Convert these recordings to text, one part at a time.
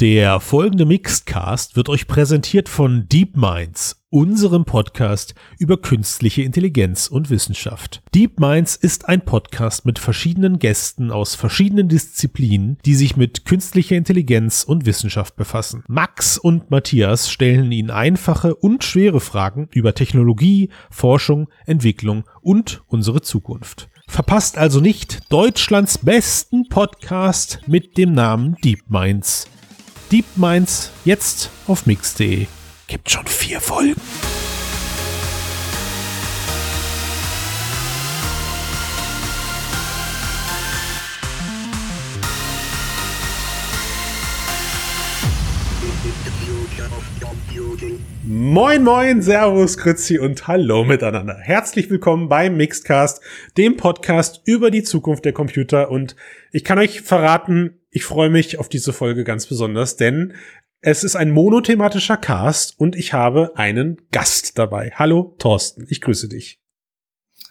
Der folgende Mixedcast wird euch präsentiert von Deep Minds, unserem Podcast über künstliche Intelligenz und Wissenschaft. Deep Minds ist ein Podcast mit verschiedenen Gästen aus verschiedenen Disziplinen, die sich mit künstlicher Intelligenz und Wissenschaft befassen. Max und Matthias stellen ihnen einfache und schwere Fragen über Technologie, Forschung, Entwicklung und unsere Zukunft. Verpasst also nicht Deutschlands besten Podcast mit dem Namen Deep Minds. Deep Minds jetzt auf mix.de. Gibt schon vier Folgen. Moin, moin, Servus, Grüezi und Hallo miteinander. Herzlich willkommen beim Mixedcast, dem Podcast über die Zukunft der Computer. Und ich kann euch verraten, ich freue mich auf diese Folge ganz besonders, denn es ist ein monothematischer Cast und ich habe einen Gast dabei. Hallo, Thorsten, ich grüße dich.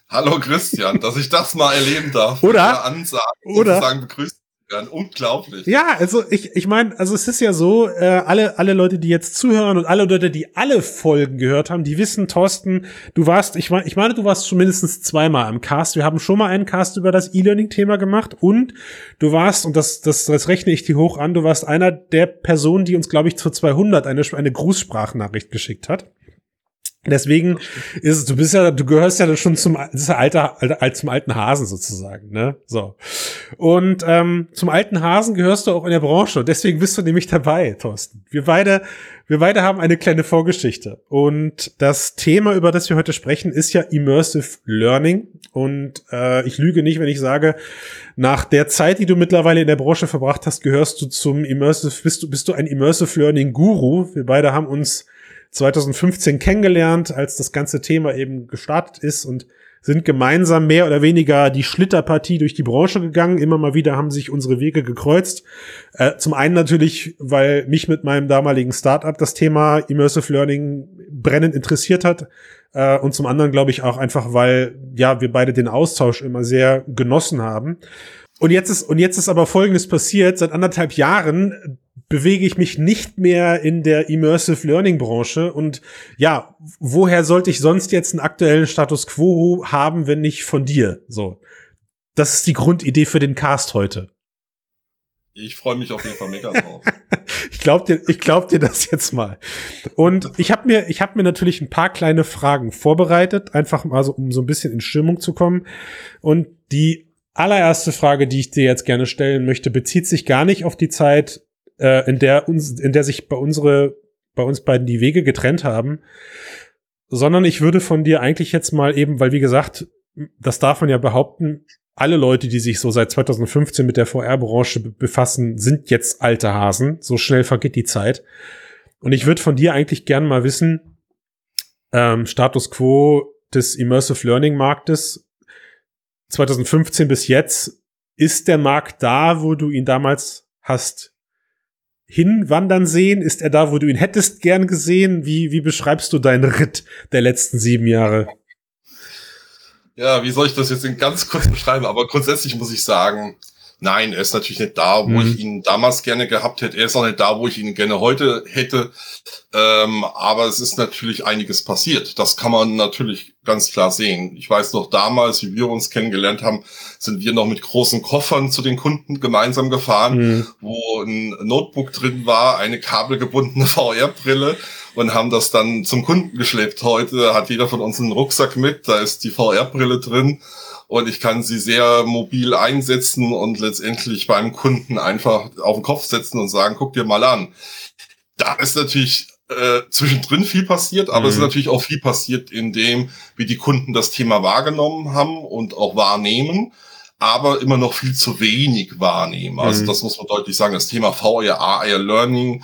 Hallo Christian, dass ich das mal erleben darf. Oder? Ansagen, oder? begrüßt werden. Unglaublich. Ja, also ich, ich meine, also es ist ja so, äh, alle, alle Leute, die jetzt zuhören und alle Leute, die alle Folgen gehört haben, die wissen, Thorsten, du warst, ich meine, ich meine, du warst mindestens zweimal im Cast. Wir haben schon mal einen Cast über das E-Learning-Thema gemacht und du warst, und das, das, das rechne ich dir hoch an, du warst einer der Personen, die uns, glaube ich, zu 200 eine, eine Grußsprachnachricht geschickt hat. Deswegen ist es, du bist ja, du gehörst ja schon zum, das ist ja alter, alter, zum alten Hasen sozusagen, ne? So. Und ähm, zum alten Hasen gehörst du auch in der Branche. Deswegen bist du nämlich dabei, Thorsten. Wir beide, wir beide haben eine kleine Vorgeschichte. Und das Thema, über das wir heute sprechen, ist ja Immersive Learning. Und äh, ich lüge nicht, wenn ich sage, nach der Zeit, die du mittlerweile in der Branche verbracht hast, gehörst du zum Immersive, bist du, bist du ein Immersive Learning Guru. Wir beide haben uns 2015 kennengelernt, als das ganze Thema eben gestartet ist und sind gemeinsam mehr oder weniger die Schlitterpartie durch die Branche gegangen. Immer mal wieder haben sich unsere Wege gekreuzt. Äh, zum einen natürlich, weil mich mit meinem damaligen Startup das Thema Immersive Learning brennend interessiert hat. Äh, und zum anderen glaube ich auch einfach, weil ja wir beide den Austausch immer sehr genossen haben. Und jetzt ist, und jetzt ist aber Folgendes passiert. Seit anderthalb Jahren bewege ich mich nicht mehr in der Immersive Learning Branche. Und ja, woher sollte ich sonst jetzt einen aktuellen Status Quo haben, wenn nicht von dir? So. Das ist die Grundidee für den Cast heute. Ich freue mich auf jeden Fall mega drauf. ich glaub dir, ich glaub dir das jetzt mal. Und ich habe mir, ich habe mir natürlich ein paar kleine Fragen vorbereitet, einfach mal so, um so ein bisschen in Stimmung zu kommen. Und die allererste Frage, die ich dir jetzt gerne stellen möchte, bezieht sich gar nicht auf die Zeit, äh, in der uns, in der sich bei unsere, bei uns beiden die Wege getrennt haben, sondern ich würde von dir eigentlich jetzt mal eben, weil wie gesagt, das darf man ja behaupten, alle Leute, die sich so seit 2015 mit der VR-Branche befassen, sind jetzt alte Hasen. So schnell vergeht die Zeit. Und ich würde von dir eigentlich gern mal wissen, ähm, Status quo des Immersive Learning Marktes 2015 bis jetzt, ist der Markt da, wo du ihn damals hast hinwandern sehen? Ist er da, wo du ihn hättest gern gesehen? Wie, wie beschreibst du deinen Ritt der letzten sieben Jahre? Ja, wie soll ich das jetzt in ganz kurz beschreiben? Aber grundsätzlich muss ich sagen, Nein, er ist natürlich nicht da, wo mhm. ich ihn damals gerne gehabt hätte. Er ist auch nicht da, wo ich ihn gerne heute hätte. Ähm, aber es ist natürlich einiges passiert. Das kann man natürlich ganz klar sehen. Ich weiß noch damals, wie wir uns kennengelernt haben, sind wir noch mit großen Koffern zu den Kunden gemeinsam gefahren, mhm. wo ein Notebook drin war, eine kabelgebundene VR-Brille und haben das dann zum Kunden geschleppt. Heute hat jeder von uns einen Rucksack mit, da ist die VR-Brille drin und ich kann sie sehr mobil einsetzen und letztendlich beim Kunden einfach auf den Kopf setzen und sagen, guck dir mal an. Da ist natürlich äh, zwischendrin viel passiert, aber mhm. es ist mhm. natürlich auch viel passiert in dem, wie die Kunden das Thema wahrgenommen haben und auch wahrnehmen aber immer noch viel zu wenig wahrnehmen. Also mhm. das muss man deutlich sagen. Das Thema VR, AR Learning,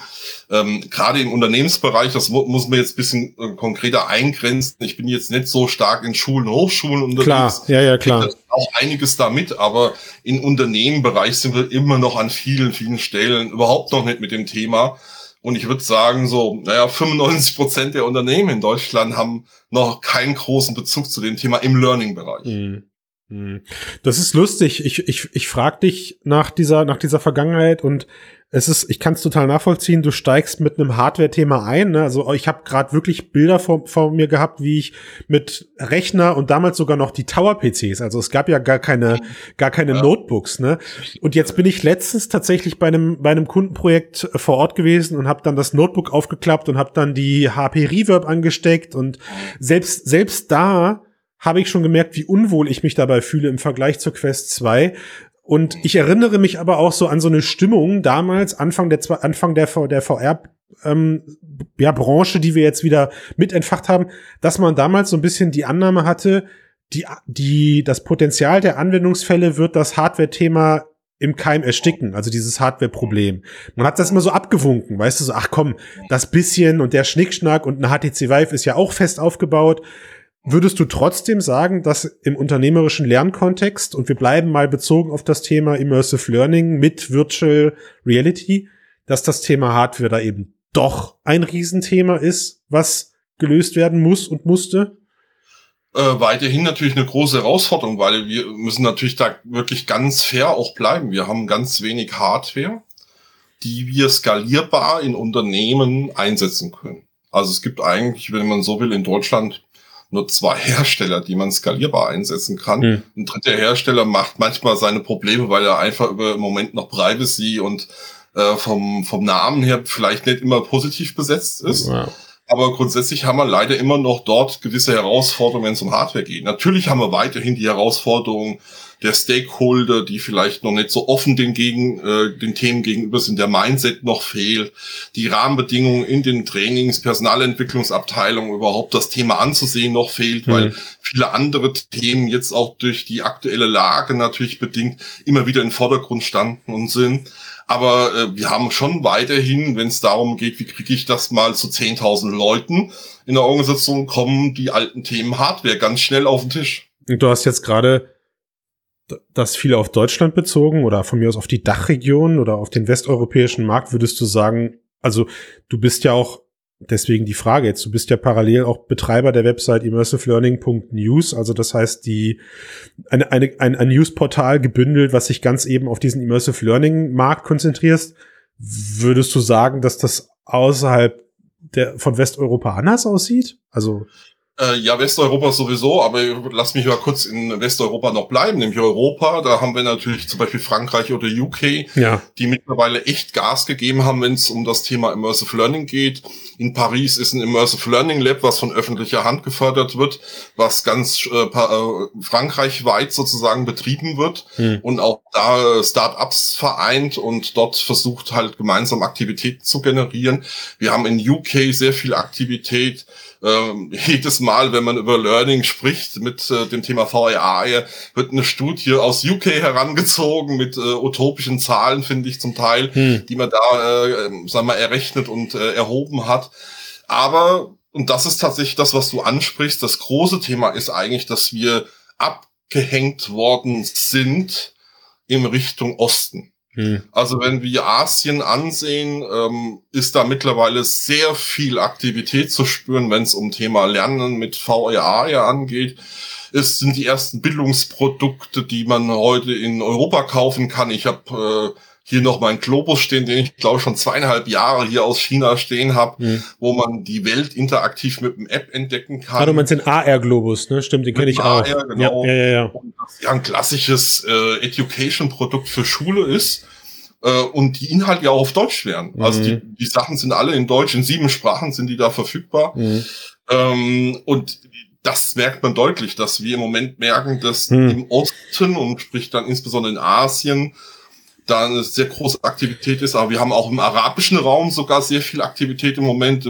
ähm, gerade im Unternehmensbereich, das mu muss man jetzt bisschen äh, konkreter eingrenzen. Ich bin jetzt nicht so stark in Schulen, Hochschulen unterwegs. Klar, ja, ja, klar. Auch einiges damit, aber im Unternehmenbereich sind wir immer noch an vielen, vielen Stellen überhaupt noch nicht mit dem Thema. Und ich würde sagen, so, naja, 95 Prozent der Unternehmen in Deutschland haben noch keinen großen Bezug zu dem Thema im Learning-Bereich. Mhm. Hm. Das ist lustig. Ich, ich, ich frage dich nach dieser, nach dieser Vergangenheit und es ist, ich kann es total nachvollziehen, du steigst mit einem Hardware-Thema ein. Ne? Also ich habe gerade wirklich Bilder vor, vor mir gehabt, wie ich mit Rechner und damals sogar noch die Tower-PCs, also es gab ja gar keine, gar keine ja. Notebooks, ne? Und jetzt bin ich letztens tatsächlich bei einem, bei einem Kundenprojekt vor Ort gewesen und habe dann das Notebook aufgeklappt und habe dann die HP Reverb angesteckt und selbst, selbst da habe ich schon gemerkt, wie unwohl ich mich dabei fühle im Vergleich zur Quest 2, und ich erinnere mich aber auch so an so eine Stimmung damals, Anfang der, Anfang der, der VR, ähm, ja, Branche, die wir jetzt wieder mit entfacht haben, dass man damals so ein bisschen die Annahme hatte, die, die, das Potenzial der Anwendungsfälle wird das Hardware-Thema im Keim ersticken, also dieses Hardware-Problem. Man hat das immer so abgewunken, weißt du, so, ach komm, das bisschen und der Schnickschnack und eine HTC Vive ist ja auch fest aufgebaut. Würdest du trotzdem sagen, dass im unternehmerischen Lernkontext, und wir bleiben mal bezogen auf das Thema Immersive Learning mit Virtual Reality, dass das Thema Hardware da eben doch ein Riesenthema ist, was gelöst werden muss und musste? Äh, weiterhin natürlich eine große Herausforderung, weil wir müssen natürlich da wirklich ganz fair auch bleiben. Wir haben ganz wenig Hardware, die wir skalierbar in Unternehmen einsetzen können. Also es gibt eigentlich, wenn man so will, in Deutschland nur zwei Hersteller, die man skalierbar einsetzen kann. Mhm. Ein dritter Hersteller macht manchmal seine Probleme, weil er einfach über im Moment noch Privacy und äh, vom, vom Namen her vielleicht nicht immer positiv besetzt ist. Ja. Aber grundsätzlich haben wir leider immer noch dort gewisse Herausforderungen, wenn es um Hardware geht. Natürlich haben wir weiterhin die Herausforderungen, der Stakeholder, die vielleicht noch nicht so offen den, gegen, äh, den Themen gegenüber sind, der Mindset noch fehlt, die Rahmenbedingungen in den Trainings, Personalentwicklungsabteilungen überhaupt das Thema anzusehen noch fehlt, mhm. weil viele andere Themen jetzt auch durch die aktuelle Lage natürlich bedingt immer wieder in Vordergrund standen und sind. Aber äh, wir haben schon weiterhin, wenn es darum geht, wie kriege ich das mal zu 10.000 Leuten in der Organisation, kommen die alten Themen Hardware ganz schnell auf den Tisch. Du hast jetzt gerade das viel auf Deutschland bezogen oder von mir aus auf die Dachregion oder auf den westeuropäischen Markt, würdest du sagen, also du bist ja auch, deswegen die Frage jetzt, du bist ja parallel auch Betreiber der Website immersivelearning.news, also das heißt, die, eine, eine, ein, ein Newsportal gebündelt, was sich ganz eben auf diesen Immersive Learning Markt konzentrierst. Würdest du sagen, dass das außerhalb der, von Westeuropa anders aussieht? Also äh, ja, Westeuropa sowieso, aber lass mich mal kurz in Westeuropa noch bleiben, nämlich Europa. Da haben wir natürlich zum Beispiel Frankreich oder UK, ja. die mittlerweile echt Gas gegeben haben, wenn es um das Thema Immersive Learning geht. In Paris ist ein Immersive Learning Lab, was von öffentlicher Hand gefördert wird, was ganz äh, äh frankreichweit sozusagen betrieben wird hm. und auch da Startups vereint und dort versucht halt gemeinsam Aktivitäten zu generieren. Wir haben in UK sehr viel Aktivität ähm, jedes Mal, wenn man über Learning spricht mit äh, dem Thema VRA, wird eine Studie aus UK herangezogen mit äh, utopischen Zahlen, finde ich zum Teil, hm. die man da, äh, sagen wir mal, errechnet und äh, erhoben hat. Aber, und das ist tatsächlich das, was du ansprichst, das große Thema ist eigentlich, dass wir abgehängt worden sind in Richtung Osten. Hm. Also wenn wir Asien ansehen, ähm, ist da mittlerweile sehr viel Aktivität zu spüren, wenn es um Thema Lernen mit VRA ja angeht. Es sind die ersten Bildungsprodukte, die man heute in Europa kaufen kann. Ich habe äh, hier noch meinen Globus stehen, den ich glaube schon zweieinhalb Jahre hier aus China stehen habe, mhm. wo man die Welt interaktiv mit dem App entdecken kann. Ah, du meinst den AR-Globus, ne? Stimmt, den kenne ich AR, auch. Genau. Ja, ja, ja, ja. Und das ja ein klassisches äh, Education-Produkt für Schule ist äh, und die Inhalte ja auch auf Deutsch werden. Mhm. Also die, die Sachen sind alle in Deutsch, in sieben Sprachen sind die da verfügbar. Mhm. Ähm, und das merkt man deutlich, dass wir im Moment merken, dass mhm. im Osten und sprich dann insbesondere in Asien da eine sehr große Aktivität ist, aber wir haben auch im arabischen Raum sogar sehr viel Aktivität im Moment.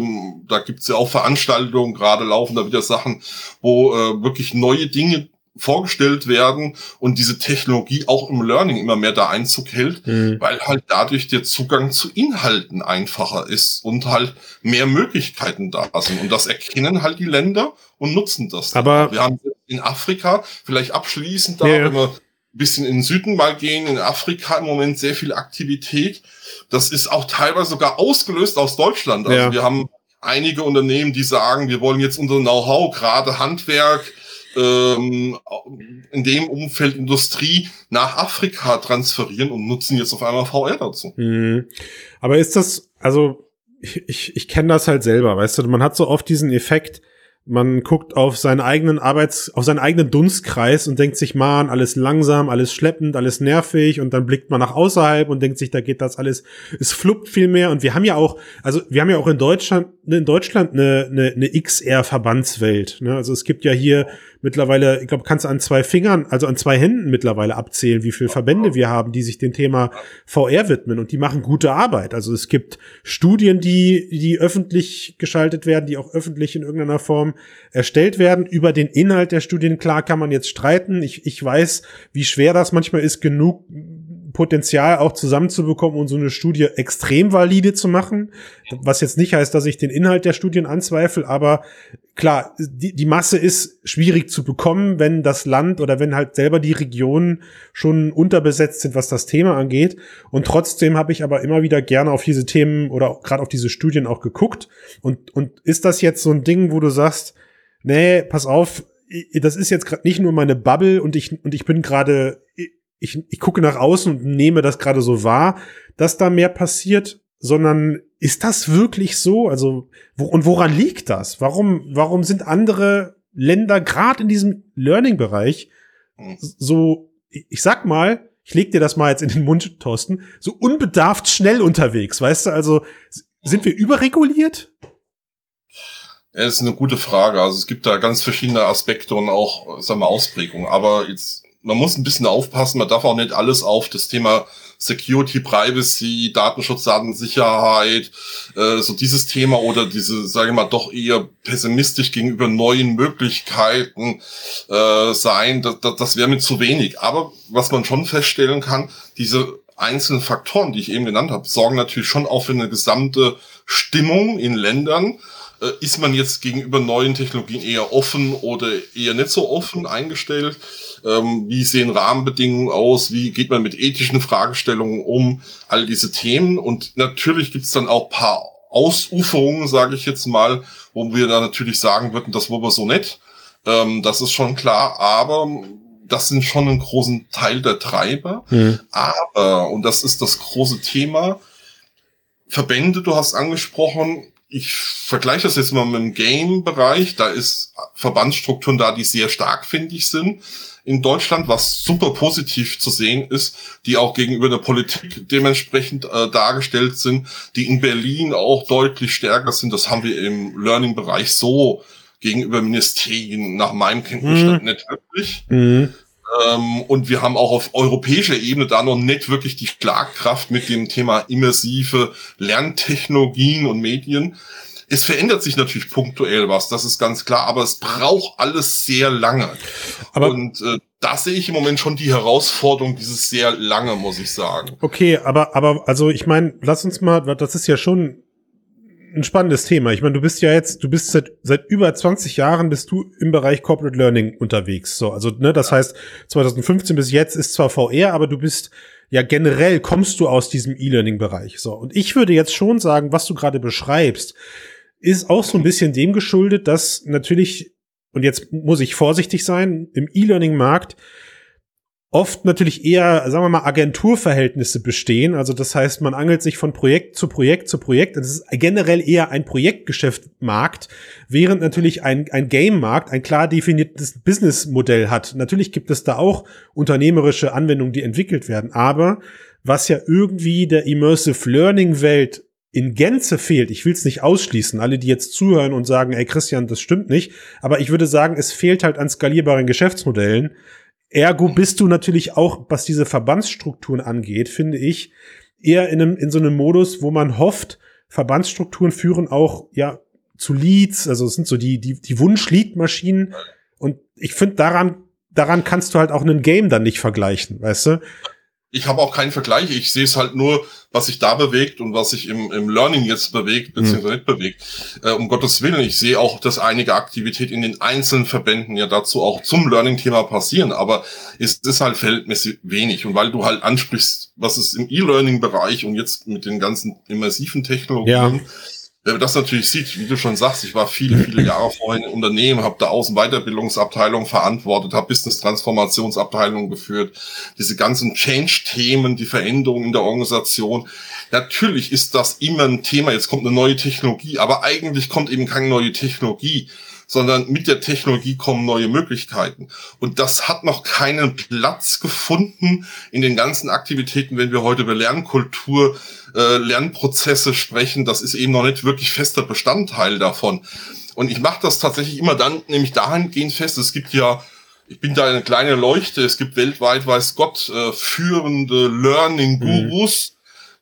Da gibt es ja auch Veranstaltungen, gerade laufen da wieder Sachen, wo äh, wirklich neue Dinge vorgestellt werden und diese Technologie auch im Learning immer mehr da Einzug hält, mhm. weil halt dadurch der Zugang zu Inhalten einfacher ist und halt mehr Möglichkeiten da sind. Und das erkennen halt die Länder und nutzen das. Aber wir haben in Afrika vielleicht abschließend da, ja. wenn wir bisschen in den Süden mal gehen, in Afrika im Moment sehr viel Aktivität. Das ist auch teilweise sogar ausgelöst aus Deutschland. Also ja. wir haben einige Unternehmen, die sagen, wir wollen jetzt unser Know-how, gerade Handwerk, ähm, in dem Umfeld Industrie nach Afrika transferieren und nutzen jetzt auf einmal VR dazu. Mhm. Aber ist das, also ich, ich, ich kenne das halt selber, weißt du, man hat so oft diesen Effekt, man guckt auf seinen eigenen Arbeits, auf seinen eigenen Dunstkreis und denkt sich, man, alles langsam, alles schleppend, alles nervig und dann blickt man nach außerhalb und denkt sich, da geht das alles, es fluppt viel mehr und wir haben ja auch, also wir haben ja auch in Deutschland, in Deutschland eine, eine, eine XR-Verbandswelt, ne? Also es gibt ja hier mittlerweile, ich glaube, kannst du an zwei Fingern, also an zwei Händen mittlerweile abzählen, wie viele Verbände wir haben, die sich dem Thema VR widmen und die machen gute Arbeit. Also es gibt Studien, die, die öffentlich geschaltet werden, die auch öffentlich in irgendeiner Form erstellt werden. Über den Inhalt der Studien, klar, kann man jetzt streiten. Ich, ich weiß, wie schwer das manchmal ist, genug Potenzial auch zusammenzubekommen und so eine Studie extrem valide zu machen. Was jetzt nicht heißt, dass ich den Inhalt der Studien anzweifle, aber klar, die, die Masse ist schwierig zu bekommen, wenn das Land oder wenn halt selber die Regionen schon unterbesetzt sind, was das Thema angeht. Und trotzdem habe ich aber immer wieder gerne auf diese Themen oder gerade auf diese Studien auch geguckt. Und, und ist das jetzt so ein Ding, wo du sagst, nee, pass auf, das ist jetzt gerade nicht nur meine Bubble und ich, und ich bin gerade ich, ich gucke nach außen und nehme das gerade so wahr, dass da mehr passiert, sondern ist das wirklich so? Also, wo, und woran liegt das? Warum, warum sind andere Länder gerade in diesem Learning-Bereich so, ich sag mal, ich leg dir das mal jetzt in den Mund, Thorsten, so unbedarft schnell unterwegs, weißt du? Also, sind wir überreguliert? Das ist eine gute Frage. Also es gibt da ganz verschiedene Aspekte und auch, sagen wir, Ausprägungen. Aber jetzt man muss ein bisschen aufpassen, man darf auch nicht alles auf das Thema Security, Privacy, Datenschutz, Datensicherheit, äh, so dieses Thema oder diese, sage ich mal, doch eher pessimistisch gegenüber neuen Möglichkeiten äh, sein. Das, das, das wäre mir zu wenig. Aber was man schon feststellen kann, diese einzelnen Faktoren, die ich eben genannt habe, sorgen natürlich schon auch für eine gesamte Stimmung in Ländern. Äh, ist man jetzt gegenüber neuen Technologien eher offen oder eher nicht so offen eingestellt? ähm, wie sehen Rahmenbedingungen aus, wie geht man mit ethischen Fragestellungen um, all diese Themen. Und natürlich gibt's dann auch paar Ausuferungen, sage ich jetzt mal, wo wir da natürlich sagen würden, das wollen wir so nett. Ähm, das ist schon klar, aber das sind schon einen großen Teil der Treiber. Mhm. Aber, und das ist das große Thema, Verbände, du hast angesprochen, ich vergleiche das jetzt mal mit dem Game-Bereich. Da ist Verbandsstrukturen da, die sehr stark, finde ich, sind in Deutschland, was super positiv zu sehen ist, die auch gegenüber der Politik dementsprechend äh, dargestellt sind, die in Berlin auch deutlich stärker sind. Das haben wir im Learning-Bereich so gegenüber Ministerien nach meinem Kenntnisstand mhm. nicht wirklich. Mhm. Ähm, und wir haben auch auf europäischer Ebene da noch nicht wirklich die Schlagkraft mit dem Thema immersive Lerntechnologien und Medien. Es verändert sich natürlich punktuell was, das ist ganz klar, aber es braucht alles sehr lange. Aber und äh, da sehe ich im Moment schon die Herausforderung, dieses sehr lange, muss ich sagen. Okay, aber aber also ich meine, lass uns mal, das ist ja schon ein spannendes Thema. Ich meine, du bist ja jetzt, du bist seit, seit über 20 Jahren bist du im Bereich Corporate Learning unterwegs. So, also ne, das heißt, 2015 bis jetzt ist zwar VR, aber du bist ja generell kommst du aus diesem E-Learning-Bereich. So, und ich würde jetzt schon sagen, was du gerade beschreibst, ist auch so ein bisschen dem geschuldet, dass natürlich, und jetzt muss ich vorsichtig sein, im E-Learning-Markt oft natürlich eher, sagen wir mal, Agenturverhältnisse bestehen. Also das heißt, man angelt sich von Projekt zu Projekt zu Projekt. Das ist generell eher ein Projektgeschäftmarkt, während natürlich ein, ein Game-Markt ein klar definiertes Businessmodell hat. Natürlich gibt es da auch unternehmerische Anwendungen, die entwickelt werden. Aber was ja irgendwie der Immersive Learning Welt in Gänze fehlt, ich will es nicht ausschließen, alle, die jetzt zuhören und sagen, ey Christian, das stimmt nicht, aber ich würde sagen, es fehlt halt an skalierbaren Geschäftsmodellen. Ergo bist du natürlich auch, was diese Verbandsstrukturen angeht, finde ich, eher in, einem, in so einem Modus, wo man hofft, Verbandsstrukturen führen auch ja zu Leads, also es sind so die, die, die Wunsch-Lead-Maschinen. Und ich finde, daran, daran kannst du halt auch einen Game dann nicht vergleichen, weißt du? Ich habe auch keinen Vergleich. Ich sehe es halt nur, was sich da bewegt und was sich im, im Learning jetzt bewegt, beziehungsweise mhm. nicht bewegt. Äh, um Gottes Willen, ich sehe auch, dass einige Aktivität in den einzelnen Verbänden ja dazu auch zum Learning-Thema passieren, aber es ist halt verhältnismäßig wenig. Und weil du halt ansprichst, was ist im E-Learning-Bereich und jetzt mit den ganzen immersiven Technologien, ja wenn man das natürlich sieht, wie du schon sagst, ich war viele, viele Jahre vorhin im Unternehmen, habe da Außen- Weiterbildungsabteilung verantwortet, habe Business-Transformationsabteilung geführt, diese ganzen Change-Themen, die Veränderungen in der Organisation. Natürlich ist das immer ein Thema, jetzt kommt eine neue Technologie, aber eigentlich kommt eben keine neue Technologie, sondern mit der Technologie kommen neue Möglichkeiten. Und das hat noch keinen Platz gefunden in den ganzen Aktivitäten, wenn wir heute über Lernkultur, äh, Lernprozesse sprechen. Das ist eben noch nicht wirklich fester Bestandteil davon. Und ich mache das tatsächlich immer dann, nämlich dahingehend fest, es gibt ja ich bin da eine kleine Leuchte. Es gibt weltweit, weiß Gott, äh, führende Learning-Gurus,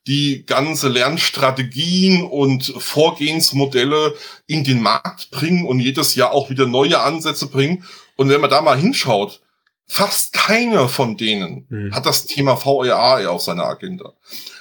die ganze Lernstrategien und Vorgehensmodelle in den Markt bringen und jedes Jahr auch wieder neue Ansätze bringen. Und wenn man da mal hinschaut, fast keiner von denen mhm. hat das Thema VRA auf seiner Agenda.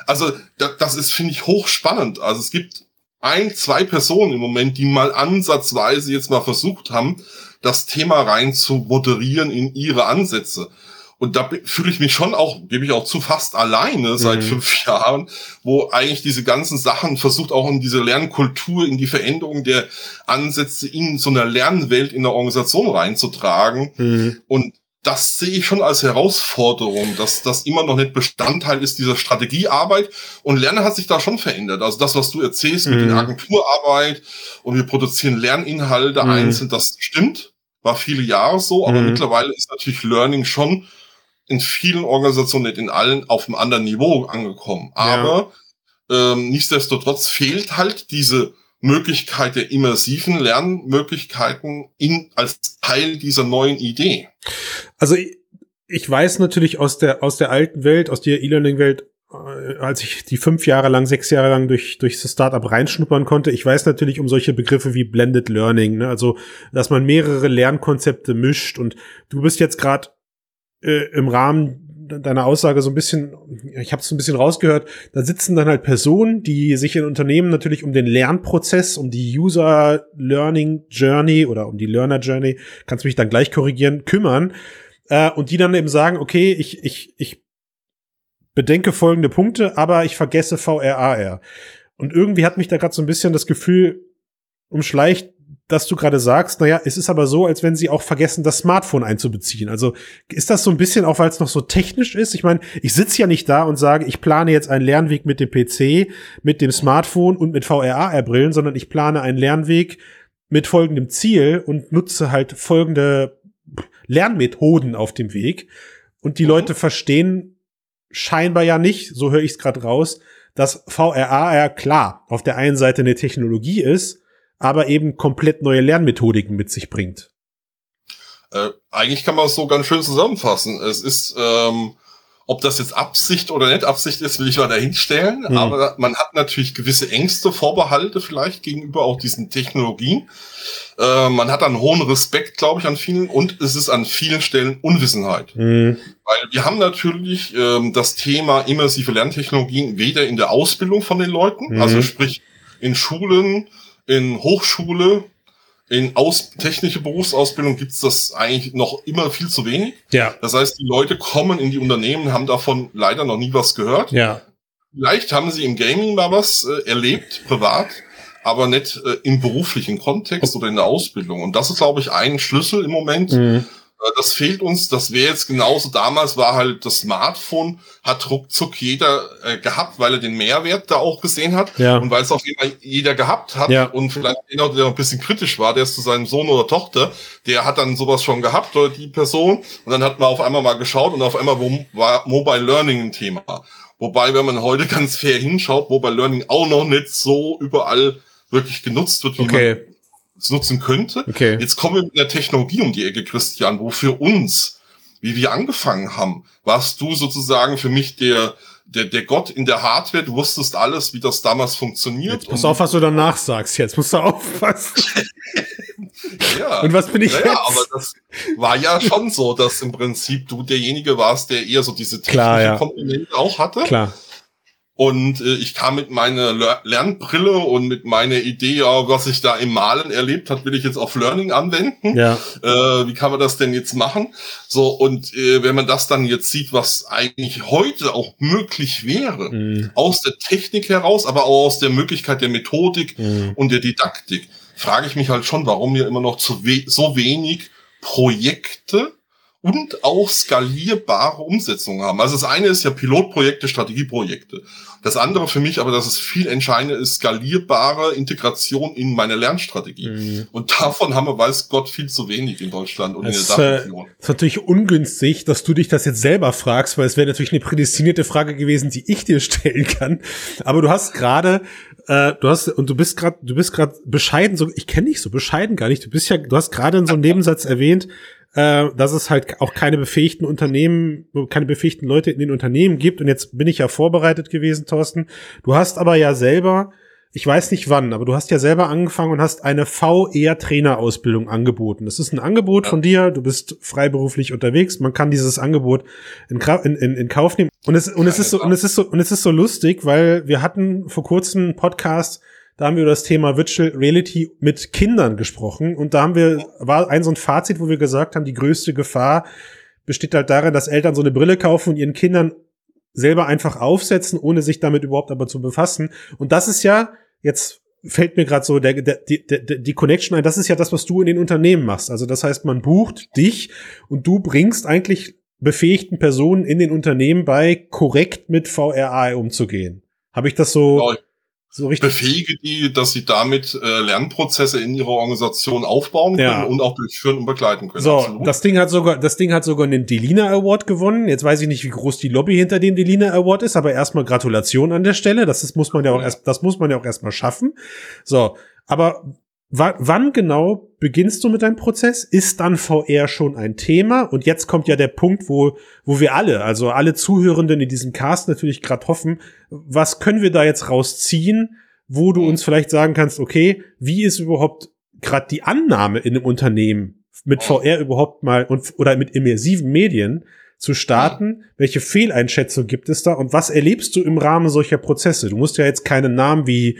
Also das, das ist, finde ich, hochspannend. Also es gibt ein, zwei Personen im Moment, die mal ansatzweise jetzt mal versucht haben, das Thema rein zu moderieren in ihre Ansätze. Und da fühle ich mich schon auch, gebe ich auch zu, fast alleine seit mhm. fünf Jahren, wo eigentlich diese ganzen Sachen versucht auch in diese Lernkultur, in die Veränderung der Ansätze in so einer Lernwelt in der Organisation reinzutragen. Mhm. Und das sehe ich schon als Herausforderung, dass das immer noch nicht Bestandteil ist dieser Strategiearbeit. Und Lernen hat sich da schon verändert. Also das, was du erzählst mhm. mit der. Agenturarbeit und wir produzieren Lerninhalte mhm. einzeln, das stimmt. War viele Jahre so, aber mhm. mittlerweile ist natürlich Learning schon in vielen Organisationen, nicht in allen, auf einem anderen Niveau angekommen. Aber ja. ähm, nichtsdestotrotz fehlt halt diese Möglichkeit der immersiven Lernmöglichkeiten in, als Teil dieser neuen Idee. Also ich, weiß natürlich aus der, aus der alten Welt, aus der E-Learning-Welt, äh, als ich die fünf Jahre lang, sechs Jahre lang durch, durch das Startup reinschnuppern konnte, ich weiß natürlich um solche Begriffe wie Blended Learning, ne? also dass man mehrere Lernkonzepte mischt und du bist jetzt gerade äh, im Rahmen deiner Aussage so ein bisschen, ich habe es ein bisschen rausgehört, da sitzen dann halt Personen, die sich in Unternehmen natürlich um den Lernprozess, um die User Learning Journey oder um die Learner Journey, kannst mich dann gleich korrigieren, kümmern äh, und die dann eben sagen, okay, ich, ich, ich bedenke folgende Punkte, aber ich vergesse VRAR. Und irgendwie hat mich da gerade so ein bisschen das Gefühl umschleicht, dass du gerade sagst, naja, es ist aber so, als wenn sie auch vergessen, das Smartphone einzubeziehen. Also ist das so ein bisschen auch, weil es noch so technisch ist? Ich meine, ich sitze ja nicht da und sage, ich plane jetzt einen Lernweg mit dem PC, mit dem Smartphone und mit VRAR-Brillen, sondern ich plane einen Lernweg mit folgendem Ziel und nutze halt folgende Lernmethoden auf dem Weg. Und die mhm. Leute verstehen scheinbar ja nicht, so höre ich es gerade raus, dass VRAR klar auf der einen Seite eine Technologie ist, aber eben komplett neue Lernmethodiken mit sich bringt. Äh, eigentlich kann man es so ganz schön zusammenfassen. Es ist, ähm, ob das jetzt Absicht oder nicht Absicht ist, will ich mal dahinstellen. Mhm. Aber man hat natürlich gewisse Ängste, Vorbehalte vielleicht gegenüber auch diesen Technologien. Äh, man hat einen hohen Respekt, glaube ich, an vielen und es ist an vielen Stellen Unwissenheit. Mhm. Weil wir haben natürlich ähm, das Thema immersive Lerntechnologien weder in der Ausbildung von den Leuten, mhm. also sprich in Schulen, in Hochschule, in Aus technische Berufsausbildung gibt's das eigentlich noch immer viel zu wenig. Ja. Das heißt, die Leute kommen in die Unternehmen, haben davon leider noch nie was gehört. Ja. Vielleicht haben sie im Gaming mal was äh, erlebt, privat, aber nicht äh, im beruflichen Kontext oder in der Ausbildung. Und das ist, glaube ich, ein Schlüssel im Moment, mhm. Äh, das fehlt uns. Das wäre jetzt genauso damals war halt das Smartphone hat ruckzuck jeder äh, gehabt, weil er den Mehrwert da auch gesehen hat ja. und weil es auch jeder gehabt hat ja. und vielleicht jeder, der ein bisschen kritisch war, der ist zu seinem Sohn oder Tochter, der hat dann sowas schon gehabt oder die Person und dann hat man auf einmal mal geschaut und auf einmal war Mobile Learning ein Thema. Wobei, wenn man heute ganz fair hinschaut, Mobile Learning auch noch nicht so überall wirklich genutzt wird, wie okay. man nutzen könnte. Okay. Jetzt kommen wir mit der Technologie um die Ecke, Christian, wo für uns, wie wir angefangen haben, warst du sozusagen für mich der, der, der Gott in der Hardware, du wusstest alles, wie das damals funktioniert. Jetzt pass auf, was du danach sagst. Jetzt musst du aufpassen. ja. Und was bin ich naja, jetzt? aber das war ja schon so, dass im Prinzip du derjenige warst, der eher so diese technische Klar, ja. Komponente auch hatte. Klar. Und äh, ich kam mit meiner Ler Lernbrille und mit meiner Idee, ja, was ich da im Malen erlebt hat, will ich jetzt auf Learning anwenden. Ja. Äh, wie kann man das denn jetzt machen? So, und äh, wenn man das dann jetzt sieht, was eigentlich heute auch möglich wäre, Mhm. aus der Technik heraus, aber auch aus der Möglichkeit der Methodik Mhm. und der Didaktik, frage ich mich halt schon, warum wir immer noch zu we so wenig Projekte und auch skalierbare Umsetzungen haben. Also das eine ist ja Pilotprojekte, Strategieprojekte. Das andere für mich aber, dass es viel entscheidender ist, skalierbare Integration in meine Lernstrategie. Mhm. Und davon haben wir, weiß Gott, viel zu wenig in Deutschland und Es, in der äh, Dachregion. ist natürlich ungünstig, dass du dich das jetzt selber fragst, weil es wäre natürlich eine prädestinierte Frage gewesen, die ich dir stellen kann. Aber du hast gerade, äh, du hast und du bist gerade, du bist gerade bescheiden. So, ich kenne dich so bescheiden gar nicht. Du bist ja, du hast gerade in so einem Nebensatz erwähnt, äh, dass es halt auch keine befähigten Unternehmen, keine befähigten Leute in den Unternehmen gibt. Und jetzt bin ich ja vorbereitet gewesen, Thorsten. Du hast aber ja selber ich weiß nicht wann, aber du hast ja selber angefangen und hast eine VR-Trainerausbildung angeboten. Das ist ein Angebot von dir, du bist freiberuflich unterwegs, man kann dieses Angebot in, in, in, in Kauf nehmen. Und es, und es ist so, und es ist so, und es ist so lustig, weil wir hatten vor kurzem einen Podcast, da haben wir über das Thema Virtual Reality mit Kindern gesprochen und da haben wir, war ein so ein Fazit, wo wir gesagt haben, die größte Gefahr besteht halt darin, dass Eltern so eine Brille kaufen und ihren Kindern selber einfach aufsetzen, ohne sich damit überhaupt aber zu befassen. Und das ist ja, jetzt fällt mir gerade so der, der, die, die Connection ein, das ist ja das, was du in den Unternehmen machst. Also das heißt, man bucht dich und du bringst eigentlich befähigten Personen in den Unternehmen bei, korrekt mit VRA umzugehen. Habe ich das so, Genau, so richtig? befähige die, dass sie damit äh, Lernprozesse in ihrer Organisation aufbauen können Ja. und auch durchführen und begleiten können. So, Absolut. das Ding hat sogar, das Ding hat sogar einen Delina Award gewonnen. Jetzt weiß ich nicht, wie groß die Lobby hinter dem Delina Award ist, aber erstmal Gratulation an der Stelle. Das ist, muss man ja auch erst, das muss man ja auch erstmal schaffen. So, aber wann genau beginnst du mit deinem Prozess? Ist dann VR schon ein Thema? Und jetzt kommt ja der Punkt, wo, wo wir alle, also alle Zuhörenden in diesem Cast natürlich gerade hoffen, was können wir da jetzt rausziehen, wo du Mhm. uns vielleicht sagen kannst, okay, wie ist überhaupt gerade die Annahme in einem Unternehmen mit VR überhaupt mal und oder mit immersiven Medien zu starten? Welche Fehleinschätzung gibt es da und was erlebst du im Rahmen solcher Prozesse? Du musst ja jetzt keine Namen wie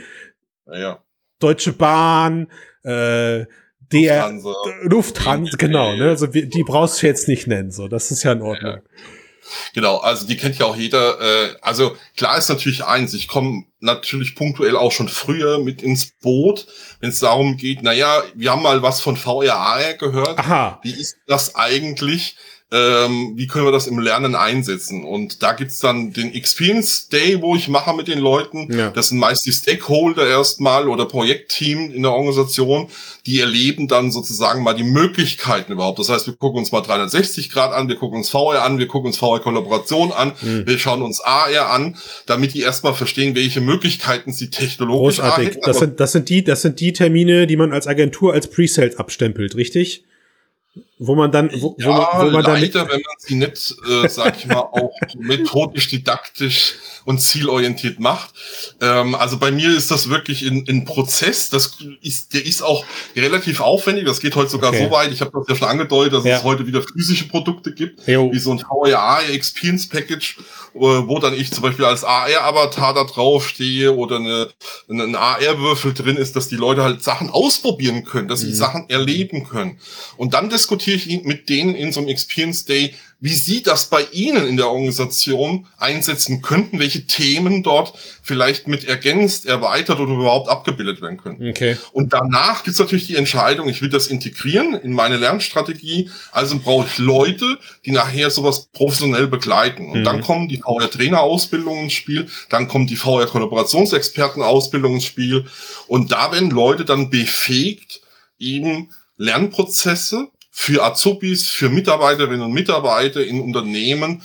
ja. Deutsche Bahn, äh, der Lufthansa. Lufthansa, genau, ne? Also die brauchst du jetzt nicht nennen, so das ist ja in Ordnung. Genau, also die kennt ja auch jeder. Äh, also klar ist natürlich eins, ich komme natürlich punktuell auch schon früher mit ins Boot, wenn es darum geht, naja, wir haben mal was von VRAR gehört. Aha, Wie ist das eigentlich? Ähm, wie können wir das im Lernen einsetzen? Und da gibt's dann den Experience Day, wo ich mache mit den Leuten. Ja. Das sind meist die Stakeholder erstmal oder Projektteam in der Organisation. Die erleben dann sozusagen mal die Möglichkeiten überhaupt. Das heißt, wir gucken uns mal 360 Grad an, wir gucken uns VR an, wir gucken uns VR-Kollaboration an, Mhm. wir schauen uns AR an, damit die erstmal verstehen, welche Möglichkeiten sie technologisch großartig. hätten. Das Aber sind, das sind die, das sind die Termine, die man als Agentur als Pre-Sales abstempelt, richtig? Wo man dann, wo, wo, Ja, man, wo man dann leider, wenn man sie nicht, äh, sag ich mal, auch methodisch, didaktisch und zielorientiert macht. Ähm, also bei mir ist das wirklich ein, ein Prozess, das ist, der ist auch relativ aufwendig, das geht heute sogar Okay. so weit, ich habe das ja schon angedeutet, dass Ja. es heute wieder physische Produkte gibt, Jo. wie so ein VRA Experience Package, äh, wo dann ich zum Beispiel als AR-Avatar da drauf stehe oder eine, ein AR-Würfel drin ist, dass die Leute halt Sachen ausprobieren können, dass sie Mhm. Sachen erleben können. Und dann diskutiere ich mit denen in so einem Experience Day, wie sie das bei ihnen in der Organisation einsetzen könnten, welche Themen dort vielleicht mit ergänzt, erweitert oder überhaupt abgebildet werden könnten. Okay. Und danach gibt es natürlich die Entscheidung, ich will das integrieren in meine Lernstrategie, also brauche ich Leute, die nachher sowas professionell begleiten. Und Mhm. dann kommen die VR-Trainer-Ausbildungen ins Spiel, dann kommt die VR-Kollaborationsexperten-Ausbildung ins Spiel und da werden Leute dann befähigt, eben Lernprozesse für Azubis, für Mitarbeiterinnen und Mitarbeiter in Unternehmen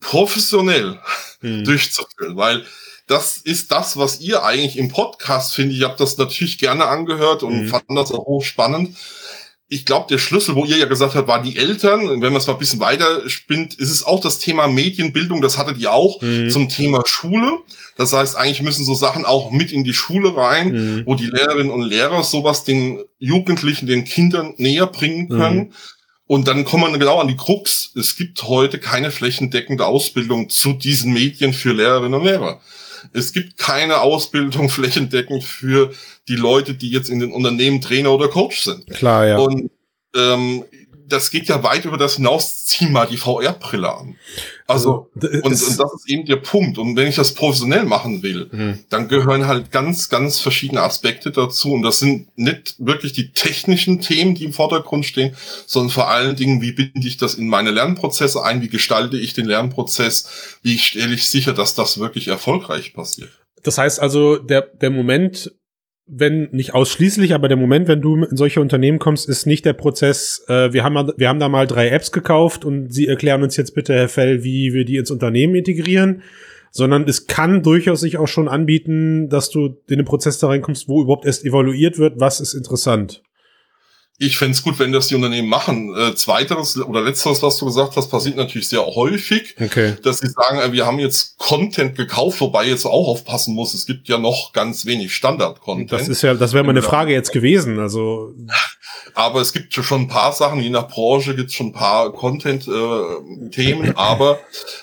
professionell Mhm. durchzuführen, weil das ist das, was ihr eigentlich im Podcast findet. Ich habe das natürlich gerne angehört und Mhm. fand das auch hochspannend. Ich glaube, der Schlüssel, wo ihr ja gesagt habt, war die Eltern. Wenn man es mal ein bisschen weiter spinnt, ist es auch das Thema Medienbildung. Das hattet ihr auch Mhm. zum Thema Schule. Das heißt, eigentlich müssen so Sachen auch mit in die Schule rein, Mhm. wo die Lehrerinnen und Lehrer sowas den Jugendlichen, den Kindern näher bringen können. Und dann kommt man genau an die Krux. Es gibt heute keine flächendeckende Ausbildung zu diesen Medien für Lehrerinnen und Lehrer. Es gibt keine Ausbildung flächendeckend für die Leute, die jetzt in den Unternehmen Trainer oder Coach sind. Klar, ja. Und ähm, das geht ja weit über das hinaus, zieh mal die VR-Brille an. Also, also und, und, das ist eben der Punkt. Und wenn ich das professionell machen will, mhm. dann gehören halt ganz, ganz verschiedene Aspekte dazu. Und das sind nicht wirklich die technischen Themen, die im Vordergrund stehen, sondern vor allen Dingen, wie binde ich das in meine Lernprozesse ein? Wie gestalte ich den Lernprozess? Wie stelle ich sicher, dass das wirklich erfolgreich passiert? Das heißt also, der, der Moment, wenn nicht ausschließlich, aber der Moment, wenn du in solche Unternehmen kommst, ist nicht der Prozess, äh, wir, haben, wir haben da mal drei Apps gekauft und Sie erklären uns jetzt bitte, Herr Fell, wie wir die ins Unternehmen integrieren, sondern es kann durchaus sich auch schon anbieten, dass du in den Prozess da reinkommst, wo überhaupt erst evaluiert wird, was ist interessant. Ich fände gut, wenn das die Unternehmen machen. Äh, zweiteres oder letzteres, was du gesagt hast, passiert natürlich sehr häufig, okay. dass sie sagen, äh, wir haben jetzt Content gekauft, wobei jetzt auch aufpassen muss, es gibt ja noch ganz wenig Standard-Content. Das ist ja, das wäre meine Frage jetzt gewesen. Also, aber es gibt schon ein paar Sachen, je nach Branche gibt es schon ein paar Content-Themen, äh, aber